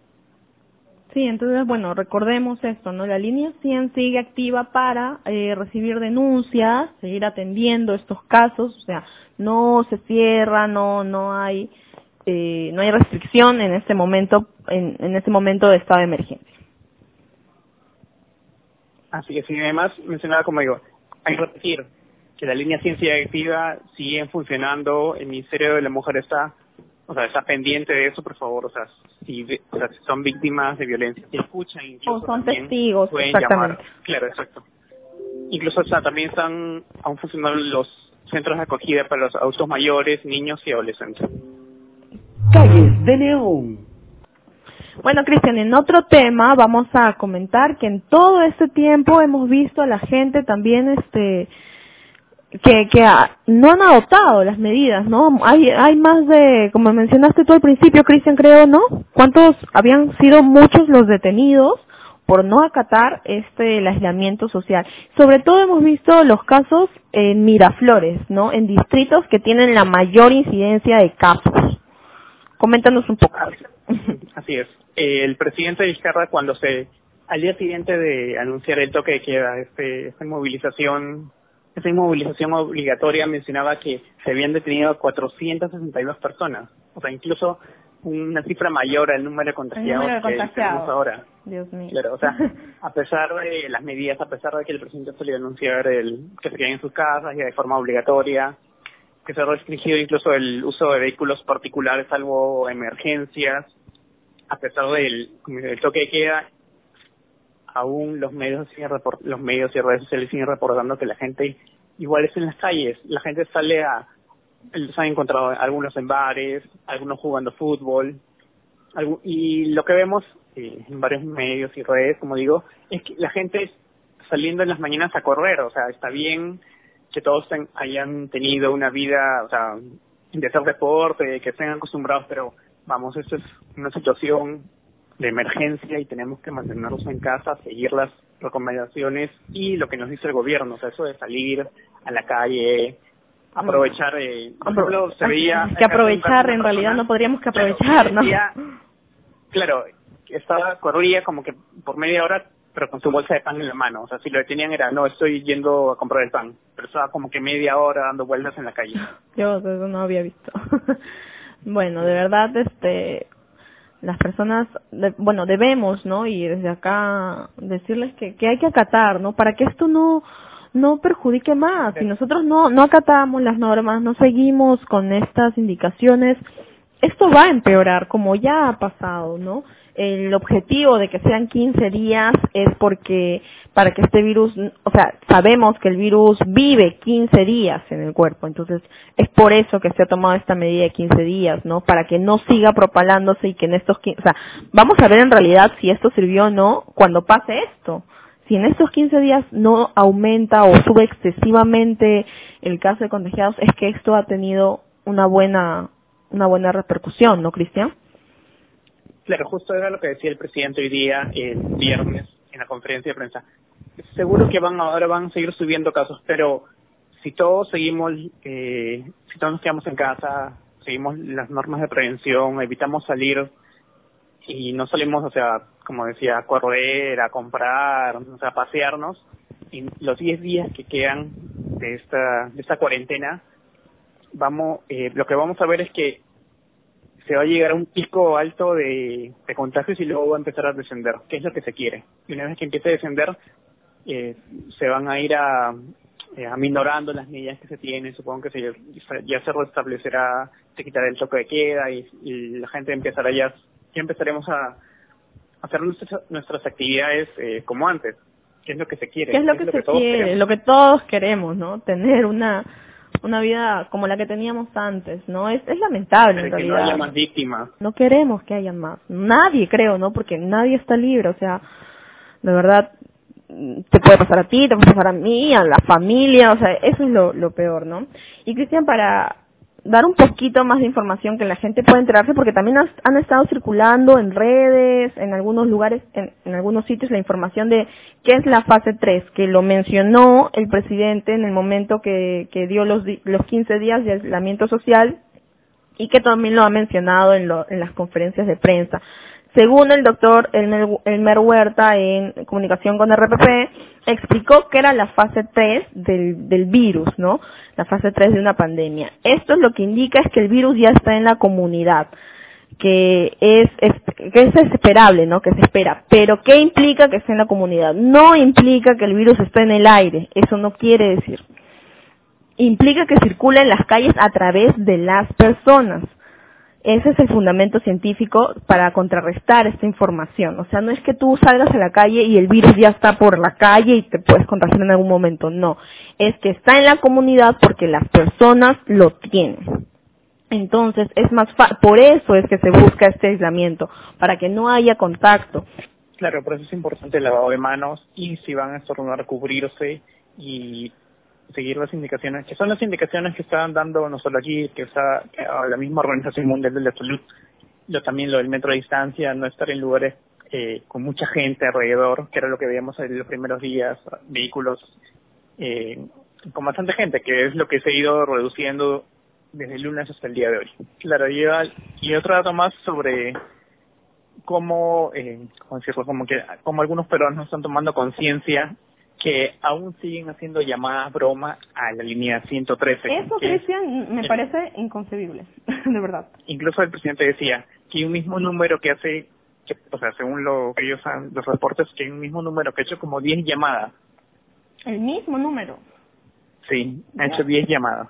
Sí, entonces, bueno, recordemos esto, ¿no? La línea 100 sigue activa para eh, recibir denuncias, seguir atendiendo estos casos, o sea, no se cierra, no no hay eh, no hay restricción en este momento en, este momento de estado de emergencia. Así que sí, además mencionaba como digo, hay que repetir que la línea ciencia activa sigue funcionando, el Ministerio de la Mujer está, o sea, está pendiente de eso, por favor, o sea, si, o sea, si son víctimas de violencia, si escuchan incluso O son también testigos, pueden exactamente. llamar. Claro, exacto. Incluso o sea, también están aún funcionando los centros de acogida para los adultos mayores, niños y adolescentes. Calles de Neón. Bueno, Cristian, en otro tema vamos a comentar que en todo este tiempo hemos visto a la gente también este que, que no han adoptado las medidas, ¿no? Hay, hay más de, como mencionaste tú al principio, Cristian, creo, ¿no? ¿Cuántos habían sido muchos los detenidos por no acatar este el aislamiento social? Sobre todo hemos visto los casos en Miraflores, ¿no? En distritos que tienen la mayor incidencia de casos. Coméntanos un poco. Así es. Eh, el presidente de Vizcarra, cuando se, al día siguiente de anunciar el toque de queda, este, esta movilización esa inmovilización obligatoria mencionaba que se habían detenido 462 personas, o sea, incluso una cifra mayor al número de contagiados, número de que tenemos ahora. Dios mío. Claro, o sea, a pesar de las medidas, a pesar de que el presidente salió a anunciar el, que se queden en sus casas ya de forma obligatoria, que se ha restringido incluso el uso de vehículos particulares salvo emergencias, a pesar del, del toque de queda, aún los medios siguen report- los medios y redes sociales siguen reportando que la gente igual es en las calles, la gente sale a los han encontrado algunos en bares, algunos jugando fútbol, y lo que vemos eh, en varios medios y redes, como digo, es que la gente saliendo en las mañanas a correr, o sea, está bien que todos hayan tenido una vida, o sea, de hacer deporte, que estén acostumbrados, pero vamos, esto es una situación de emergencia y tenemos que mantenernos en casa, seguir las recomendaciones y lo que nos dice el gobierno, o sea, eso de salir a la calle, aprovechar, eh, por ejemplo, se veía... que aprovechar, en realidad no podríamos que Claro, aprovechar, ¿no? claro, estaba, corría como que por media hora, pero con su bolsa de pan en la mano. O sea, si lo detenían era, no, estoy yendo a comprar el pan. Pero estaba como que media hora dando vueltas en la calle. Yo eso no había visto. bueno, de verdad, este, las personas, de- bueno, debemos, ¿no? Y desde acá decirles que, que hay que acatar, ¿no? Para que esto no, no perjudique más. Si nosotros no, no acatamos las normas, no seguimos con estas indicaciones, esto va a empeorar, como ya ha pasado, ¿no? El objetivo de que sean 15 días es porque para que este virus, o sea, sabemos que el virus vive 15 días en el cuerpo, entonces es por eso que se ha tomado esta medida de 15 días, ¿no? Para que no siga propalándose y que en estos 15, o sea, vamos a ver en realidad si esto sirvió o no cuando pase esto. Si en estos 15 días no aumenta o sube excesivamente el caso de contagiados, es que esto ha tenido una buena una buena repercusión, ¿no, Cristian? Claro, justo era lo que decía el presidente hoy día, el viernes, en la conferencia de prensa. Seguro que van ahora van a seguir subiendo casos, pero si todos seguimos, eh, si todos nos quedamos en casa, seguimos las normas de prevención, evitamos salir y no salimos, o sea, como decía, a correr, a comprar, o sea, a pasearnos, en los 10 días que quedan de esta, de esta cuarentena, vamos, eh, lo que vamos a ver es que se va a llegar a un pico alto de, de contagios y luego va a empezar a descender, que es lo que se quiere. Y una vez que empiece a descender, eh, se van a ir a, eh, aminorando las medidas que se tienen, supongo que se, ya se restablecerá, se quitará el toque de queda y, y la gente empezará ya, ya empezaremos a hacer nuestras, nuestras actividades eh, como antes, que es lo que se quiere. ¿Qué es lo que se quiere? Lo que todos queremos, ¿no? Tener una una vida como la que teníamos antes, ¿no? Es, es lamentable en Para que no realidad. haya más víctimas. no queremos que haya más. Nadie, creo, ¿no? Porque nadie está libre, o sea, de verdad, te puede pasar a ti, te puede pasar a mí, a la familia, o sea, eso es lo, lo peor, ¿no? Y Cristian, para dar un poquito más de información que la gente pueda enterarse, porque también han estado circulando en redes, en algunos lugares, en, algunos sitios, la información de qué es la fase 3, que lo mencionó el presidente en el momento que, dio los, los 15 días de aislamiento social y que también lo ha mencionado en las conferencias de prensa. Según el doctor Elmer, Huerta en comunicación con RPP, explicó que era la fase 3 del, virus, ¿no? La fase 3 de una pandemia. Esto es lo que indica es que el virus ya está en la comunidad, que es, es- que es esperable, ¿no? Que se espera. Pero ¿qué implica que esté en la comunidad? No implica que el virus esté en el aire. Eso no quiere decir implica que circula en las calles a través de las personas. Ese es el fundamento científico para contrarrestar esta información. O sea, no es que tú salgas a la calle y el virus ya está por la calle y te puedes contagiar en algún momento. No. Es que está en la comunidad porque las personas lo tienen. Entonces, es más fa por eso es que se busca este aislamiento, para que no haya contacto. Claro, por eso es importante el lavado de manos y si van a estornudar, cubrirse y seguir las indicaciones, que son las indicaciones que están dando no solo aquí, que está la misma Organización Mundial de la Salud, yo también lo del metro de distancia, no estar en lugares eh, con mucha gente alrededor, que era lo que veíamos en los primeros días, vehículos eh, con bastante gente, que es lo que se ha ido reduciendo desde el lunes hasta el día de hoy. Claro, y, otro dato más sobre cómo, eh, ¿cómo? Como que como algunos peruanos están tomando conciencia que aún siguen haciendo llamadas broma a la línea 113. Eso, Cristian, me parece inconcebible, de verdad. Incluso el presidente decía que un mismo número que hace, que, o sea, según lo que ellos han, los reportes, que hay un mismo número que ha hecho como 10 llamadas. ¿El mismo número? Sí, ha hecho 10 llamadas.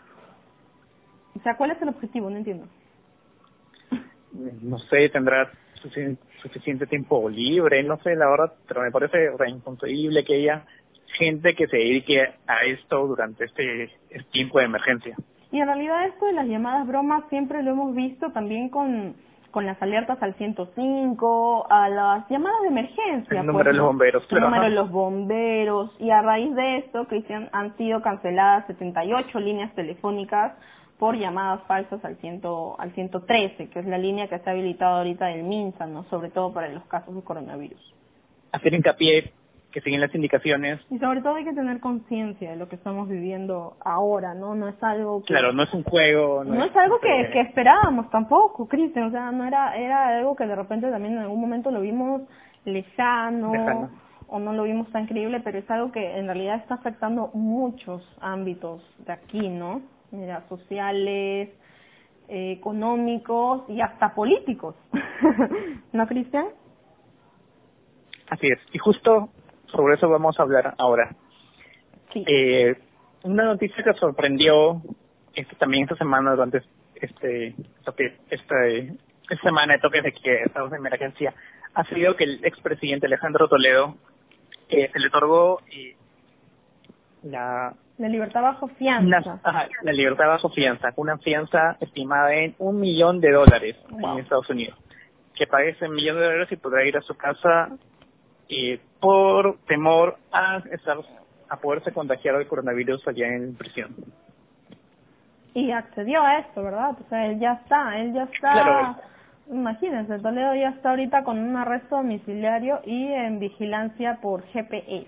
O sea, ¿cuál es el objetivo? No entiendo. No sé, tendrá suficiente tiempo libre, no sé, la verdad, pero me parece inconcebible que haya gente que se dedique a esto durante este, tiempo de emergencia. Y en realidad esto de las llamadas bromas siempre lo hemos visto también con, con las alertas al 105, a las llamadas de emergencia. El número de los bomberos. El número de los bomberos. Y a raíz de esto, Cristian, han sido canceladas 78 líneas telefónicas por llamadas falsas al, ciento, al 113, que es la línea que está habilitada ahorita del MINSA, ¿no? sobre todo para los casos de coronavirus. Hacer hincapié que siguen las indicaciones. Y sobre todo hay que tener conciencia de lo que estamos viviendo ahora, ¿no? No es algo que... Claro, no es un juego. No, es, algo que, que, esperábamos tampoco, Cristian, o sea, no era, era algo que de repente también en algún momento lo vimos lejano, lejano, o no lo vimos tan creíble, pero es algo que en realidad está afectando muchos ámbitos de aquí, ¿no? Mira, sociales, eh, económicos y hasta políticos. ¿No, Cristian? Así es. Y justo sobre eso vamos a hablar ahora. Sí. Eh, una noticia que sorprendió este, también esta semana durante este este, esta semana de toques de que estamos en emergencia ha sido que el expresidente Alejandro Toledo eh, se le otorgó eh, la la libertad bajo fianza. la libertad bajo fianza, una fianza estimada en un millón de dólares en Estados Unidos. Que pague ese millón de dólares y podrá ir a su casa eh, por temor a estar a poderse contagiar del coronavirus allá en prisión. Y accedió a esto, ¿verdad? O sea, él ya está, él ya está. Claro. Imagínense, Toledo ya está ahorita con un arresto domiciliario y en vigilancia por GPS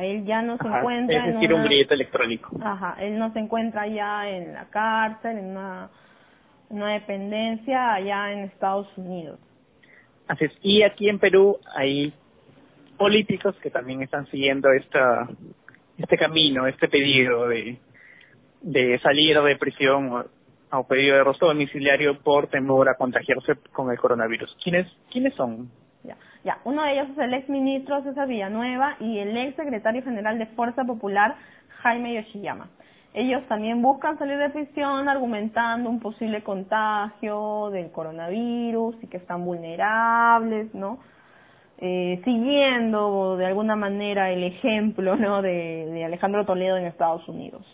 él ya no se encuentra es decir, un billete electrónico. Ajá, él no se encuentra ya en la cárcel, en una, una dependencia allá en Estados Unidos. Así es. Y aquí en Perú hay políticos que también están siguiendo esta, este camino, este pedido de, de salir de prisión o, pedido de arresto domiciliario por temor a contagiarse con el coronavirus. ¿Quiénes, quiénes son? Ya, uno de ellos es el ex ministro César Villanueva y el ex secretario general de Fuerza Popular Jaime Yoshiyama. Ellos también buscan salir de prisión argumentando un posible contagio del coronavirus y que están vulnerables, ¿no? Eh, siguiendo de alguna manera el ejemplo de, Alejandro Toledo en Estados Unidos.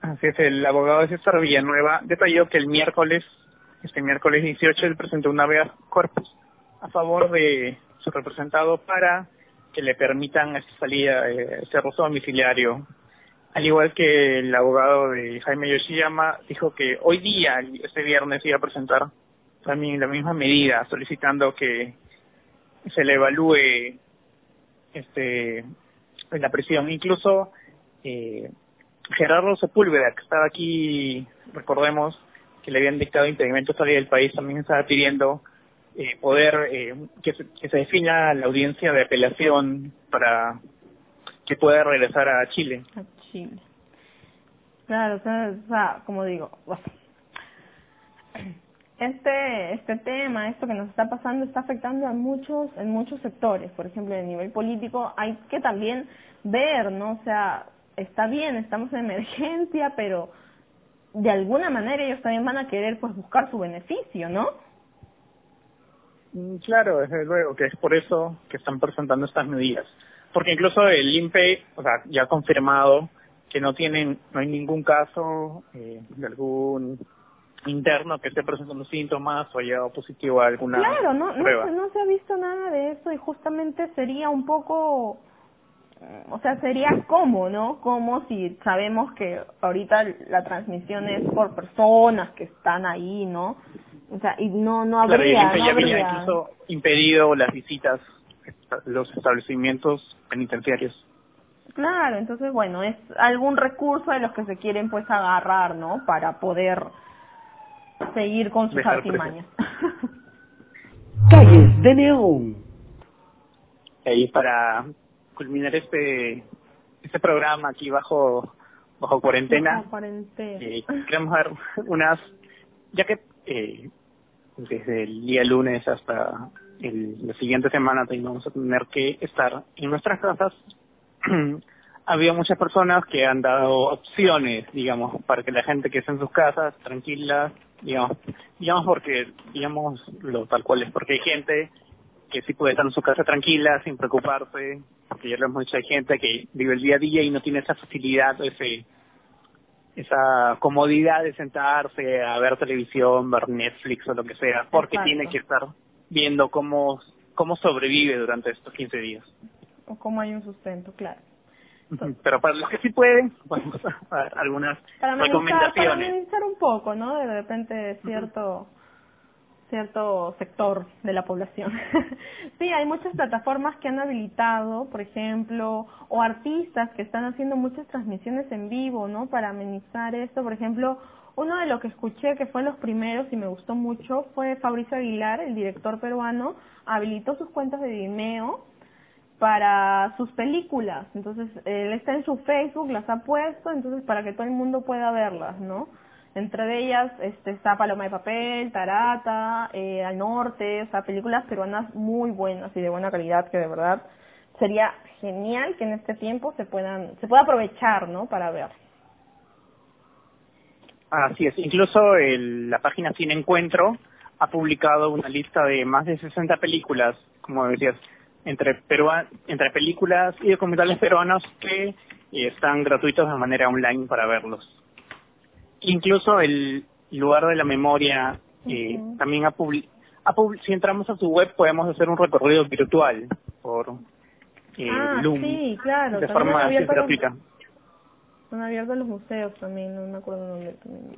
Así es, el abogado de César Villanueva detalló que el miércoles este miércoles 18 él presentó una habeas corpus a favor de su representado para que le permitan esta salida, eh, este arresto domiciliario. Al igual que el abogado de Jaime Yoshiyama dijo que hoy día, este viernes, iba a presentar también la misma medida, solicitando que se le evalúe este la prisión. Incluso eh, Gerardo Sepúlveda, que estaba aquí, recordemos, que le habían dictado impedimento salir del país también estaba pidiendo eh, poder eh, que, se, defina la audiencia de apelación para que pueda regresar a Chile. A Chile. Claro, o sea, como digo, este este tema, esto que nos está pasando, está afectando a muchos en muchos sectores. Por ejemplo, a nivel político hay que también ver, ¿no? O sea, está bien, estamos en emergencia, pero de alguna manera ellos también van a querer pues buscar su beneficio, ¿no? Mm, claro, desde luego, que es por eso que están presentando estas medidas. Porque incluso el INPE, o sea, ya ha confirmado que no tienen, no hay ningún caso eh, de algún interno que esté presentando síntomas o haya dado positivo a alguna claro, no, prueba. No, no se ha visto nada de eso y justamente sería un poco o sea, sería como, ¿no? Como si sabemos que ahorita la transmisión es por personas que están ahí, ¿no? O sea, y no, no Claro, y habría, no habría. incluso impedido las visitas los establecimientos penitenciarios. Claro, entonces, bueno, es algún recurso de los que se quieren, pues, agarrar, ¿no? Para poder seguir con sus Dejar artimañas. Calles de Neón. Y para culminar este este programa aquí bajo bajo cuarentena, Bajo cuarentena. eh, queremos dar unas, ya que eh, desde el día lunes hasta el, la siguiente semana vamos a tener que estar en nuestras casas, había muchas personas que han dado opciones, digamos, para que la gente que esté en sus casas, tranquila, digamos, digamos porque, digamos, lo tal cual es, porque hay gente que sí puede estar en su casa tranquila, sin preocuparse, porque ya lo hemos dicho, hay gente que vive el día a día y no tiene esa facilidad, ese esa comodidad de sentarse a ver televisión, ver Netflix o lo que sea, porque Exacto. tiene que estar viendo cómo cómo sobrevive durante estos 15 días. O como hay un sustento, claro. Pero para los que sí pueden, vamos a dar algunas para amenizar, para recomendaciones. amenizar un poco, ¿no? De repente cierto cierto sector de la población. sí, hay muchas plataformas que han habilitado, por ejemplo, o artistas que están haciendo muchas transmisiones en vivo, ¿no? Para amenizar esto, por ejemplo, uno de los que escuché que fue los primeros y me gustó mucho fue Fabricio Aguilar, el director peruano, habilitó sus cuentas de Vimeo para sus películas. Entonces, él está en su Facebook, las ha puesto, entonces para que todo el mundo pueda verlas, ¿no? Entre ellas este, está Paloma de Papel, Tarata, eh, Al Norte, o sea, películas peruanas muy buenas y de buena calidad que de verdad sería genial que en este tiempo se puedan, se pueda aprovechar, ¿no? Para ver. Así es, incluso el- la página Cine Encuentro ha publicado una lista de más de 60 películas, como decías, entre perua- entre películas y documentales peruanos que eh, están gratuitos de manera online para verlos. Incluso el lugar de la memoria eh, Ujú. también ha publicado, si entramos a su web podemos hacer un recorrido virtual por eh, ah, Loom sí, claro. de también forma gratuita. Han abierto los museos también, no me acuerdo dónde también.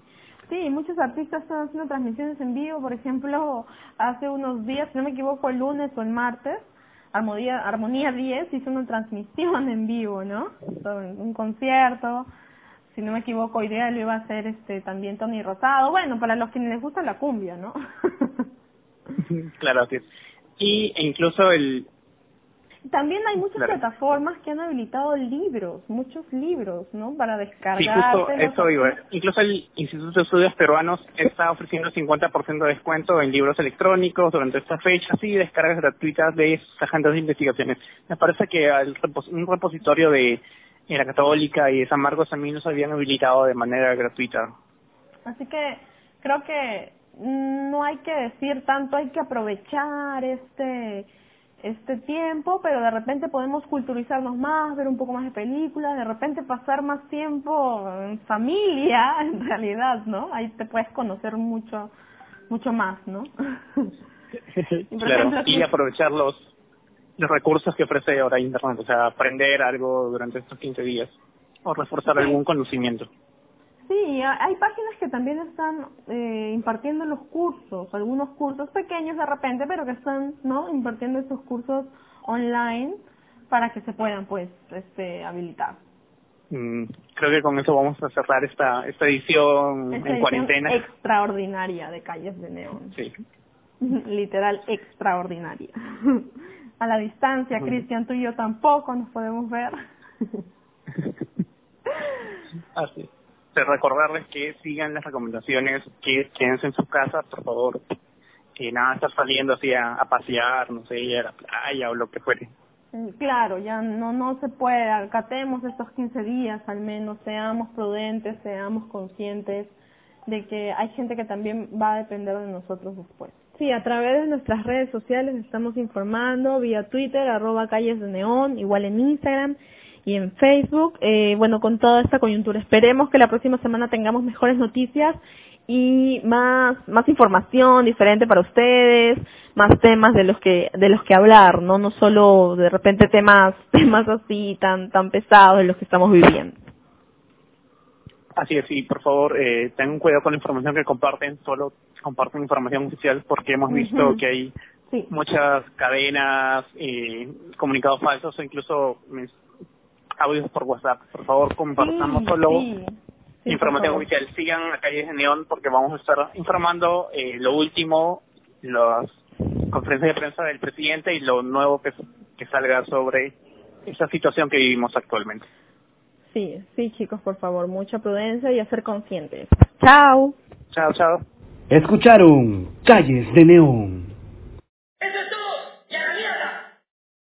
Sí, muchos artistas están haciendo transmisiones en vivo, por ejemplo, hace unos días, si no me equivoco, el lunes o el martes, Armonía, Armonía 10 hizo una transmisión en vivo, ¿no? Un concierto, si no me equivoco, hoy día lo iba a hacer este también Tony Rosado, bueno, para los que les gusta la cumbia, ¿no? claro, así es. Y e incluso el, También hay muchas Claro. plataformas que han habilitado libros, muchos libros, ¿no? Para Sí, descargar. justo eso iba. Incluso el Instituto de Estudios Peruanos está ofreciendo 50% de descuento en libros electrónicos durante esta fecha y descargas gratuitas de sus agendas de investigaciones. Me parece que un repositorio de la Católica y de San Marcos también los habían habilitado de manera gratuita. Así que creo que no hay que decir tanto, hay que aprovechar este este tiempo, pero de repente podemos culturizarnos más, ver un poco más de películas, de repente pasar más tiempo en familia, en realidad, ¿no? Ahí te puedes conocer mucho mucho más, ¿no? Y, claro, ejemplo, y aprovechar los, los recursos que ofrece ahora Internet, o sea, aprender algo durante estos 15 días o reforzar algún conocimiento. Sí, ha- hay páginas que también están eh, impartiendo los cursos, algunos cursos pequeños de repente, pero que están, ¿no? Impartiendo esos cursos online para que se puedan, pues, este, habilitar. Mm, creo que con eso vamos a cerrar esta, esta edición Esta en edición cuarentena. extraordinaria de Calles de Neón. Sí. Literal extraordinaria. A la distancia. Cristian, tú y yo tampoco nos podemos ver. Así recordarles que sigan las recomendaciones, que quédense en sus casas, por favor. Que nada, estar saliendo así a, pasear, no sé, a la playa o lo que fuere. Claro, ya no no se puede, acatemos estos 15 días al menos, seamos prudentes, seamos conscientes de que hay gente que también va a depender de nosotros después. Sí, a través de nuestras redes sociales estamos informando, vía Twitter, arroba calles de neón, igual en Instagram, y en Facebook. Eh, bueno, con toda esta coyuntura, esperemos que la próxima semana tengamos mejores noticias y más más información diferente para ustedes, más temas de los que de los que hablar, no no solo de repente temas temas así tan tan pesados de los que estamos viviendo. Así es, y por favor, eh, tengan cuidado con la información que comparten, solo comparten información oficial porque hemos visto que hay Sí. muchas cadenas, eh, comunicados falsos o incluso audios por WhatsApp. Por favor, compartamos Sí, solo sí. Sí, por información oficial. Sigan a Calles de Neón porque vamos a estar informando eh, lo último, las conferencias de prensa del presidente y lo nuevo que, que salga sobre esa situación que vivimos actualmente. Sí, sí, chicos, por favor, mucha prudencia y a ser conscientes. Chao. Chao, chao. Escucharon Calles de Neón.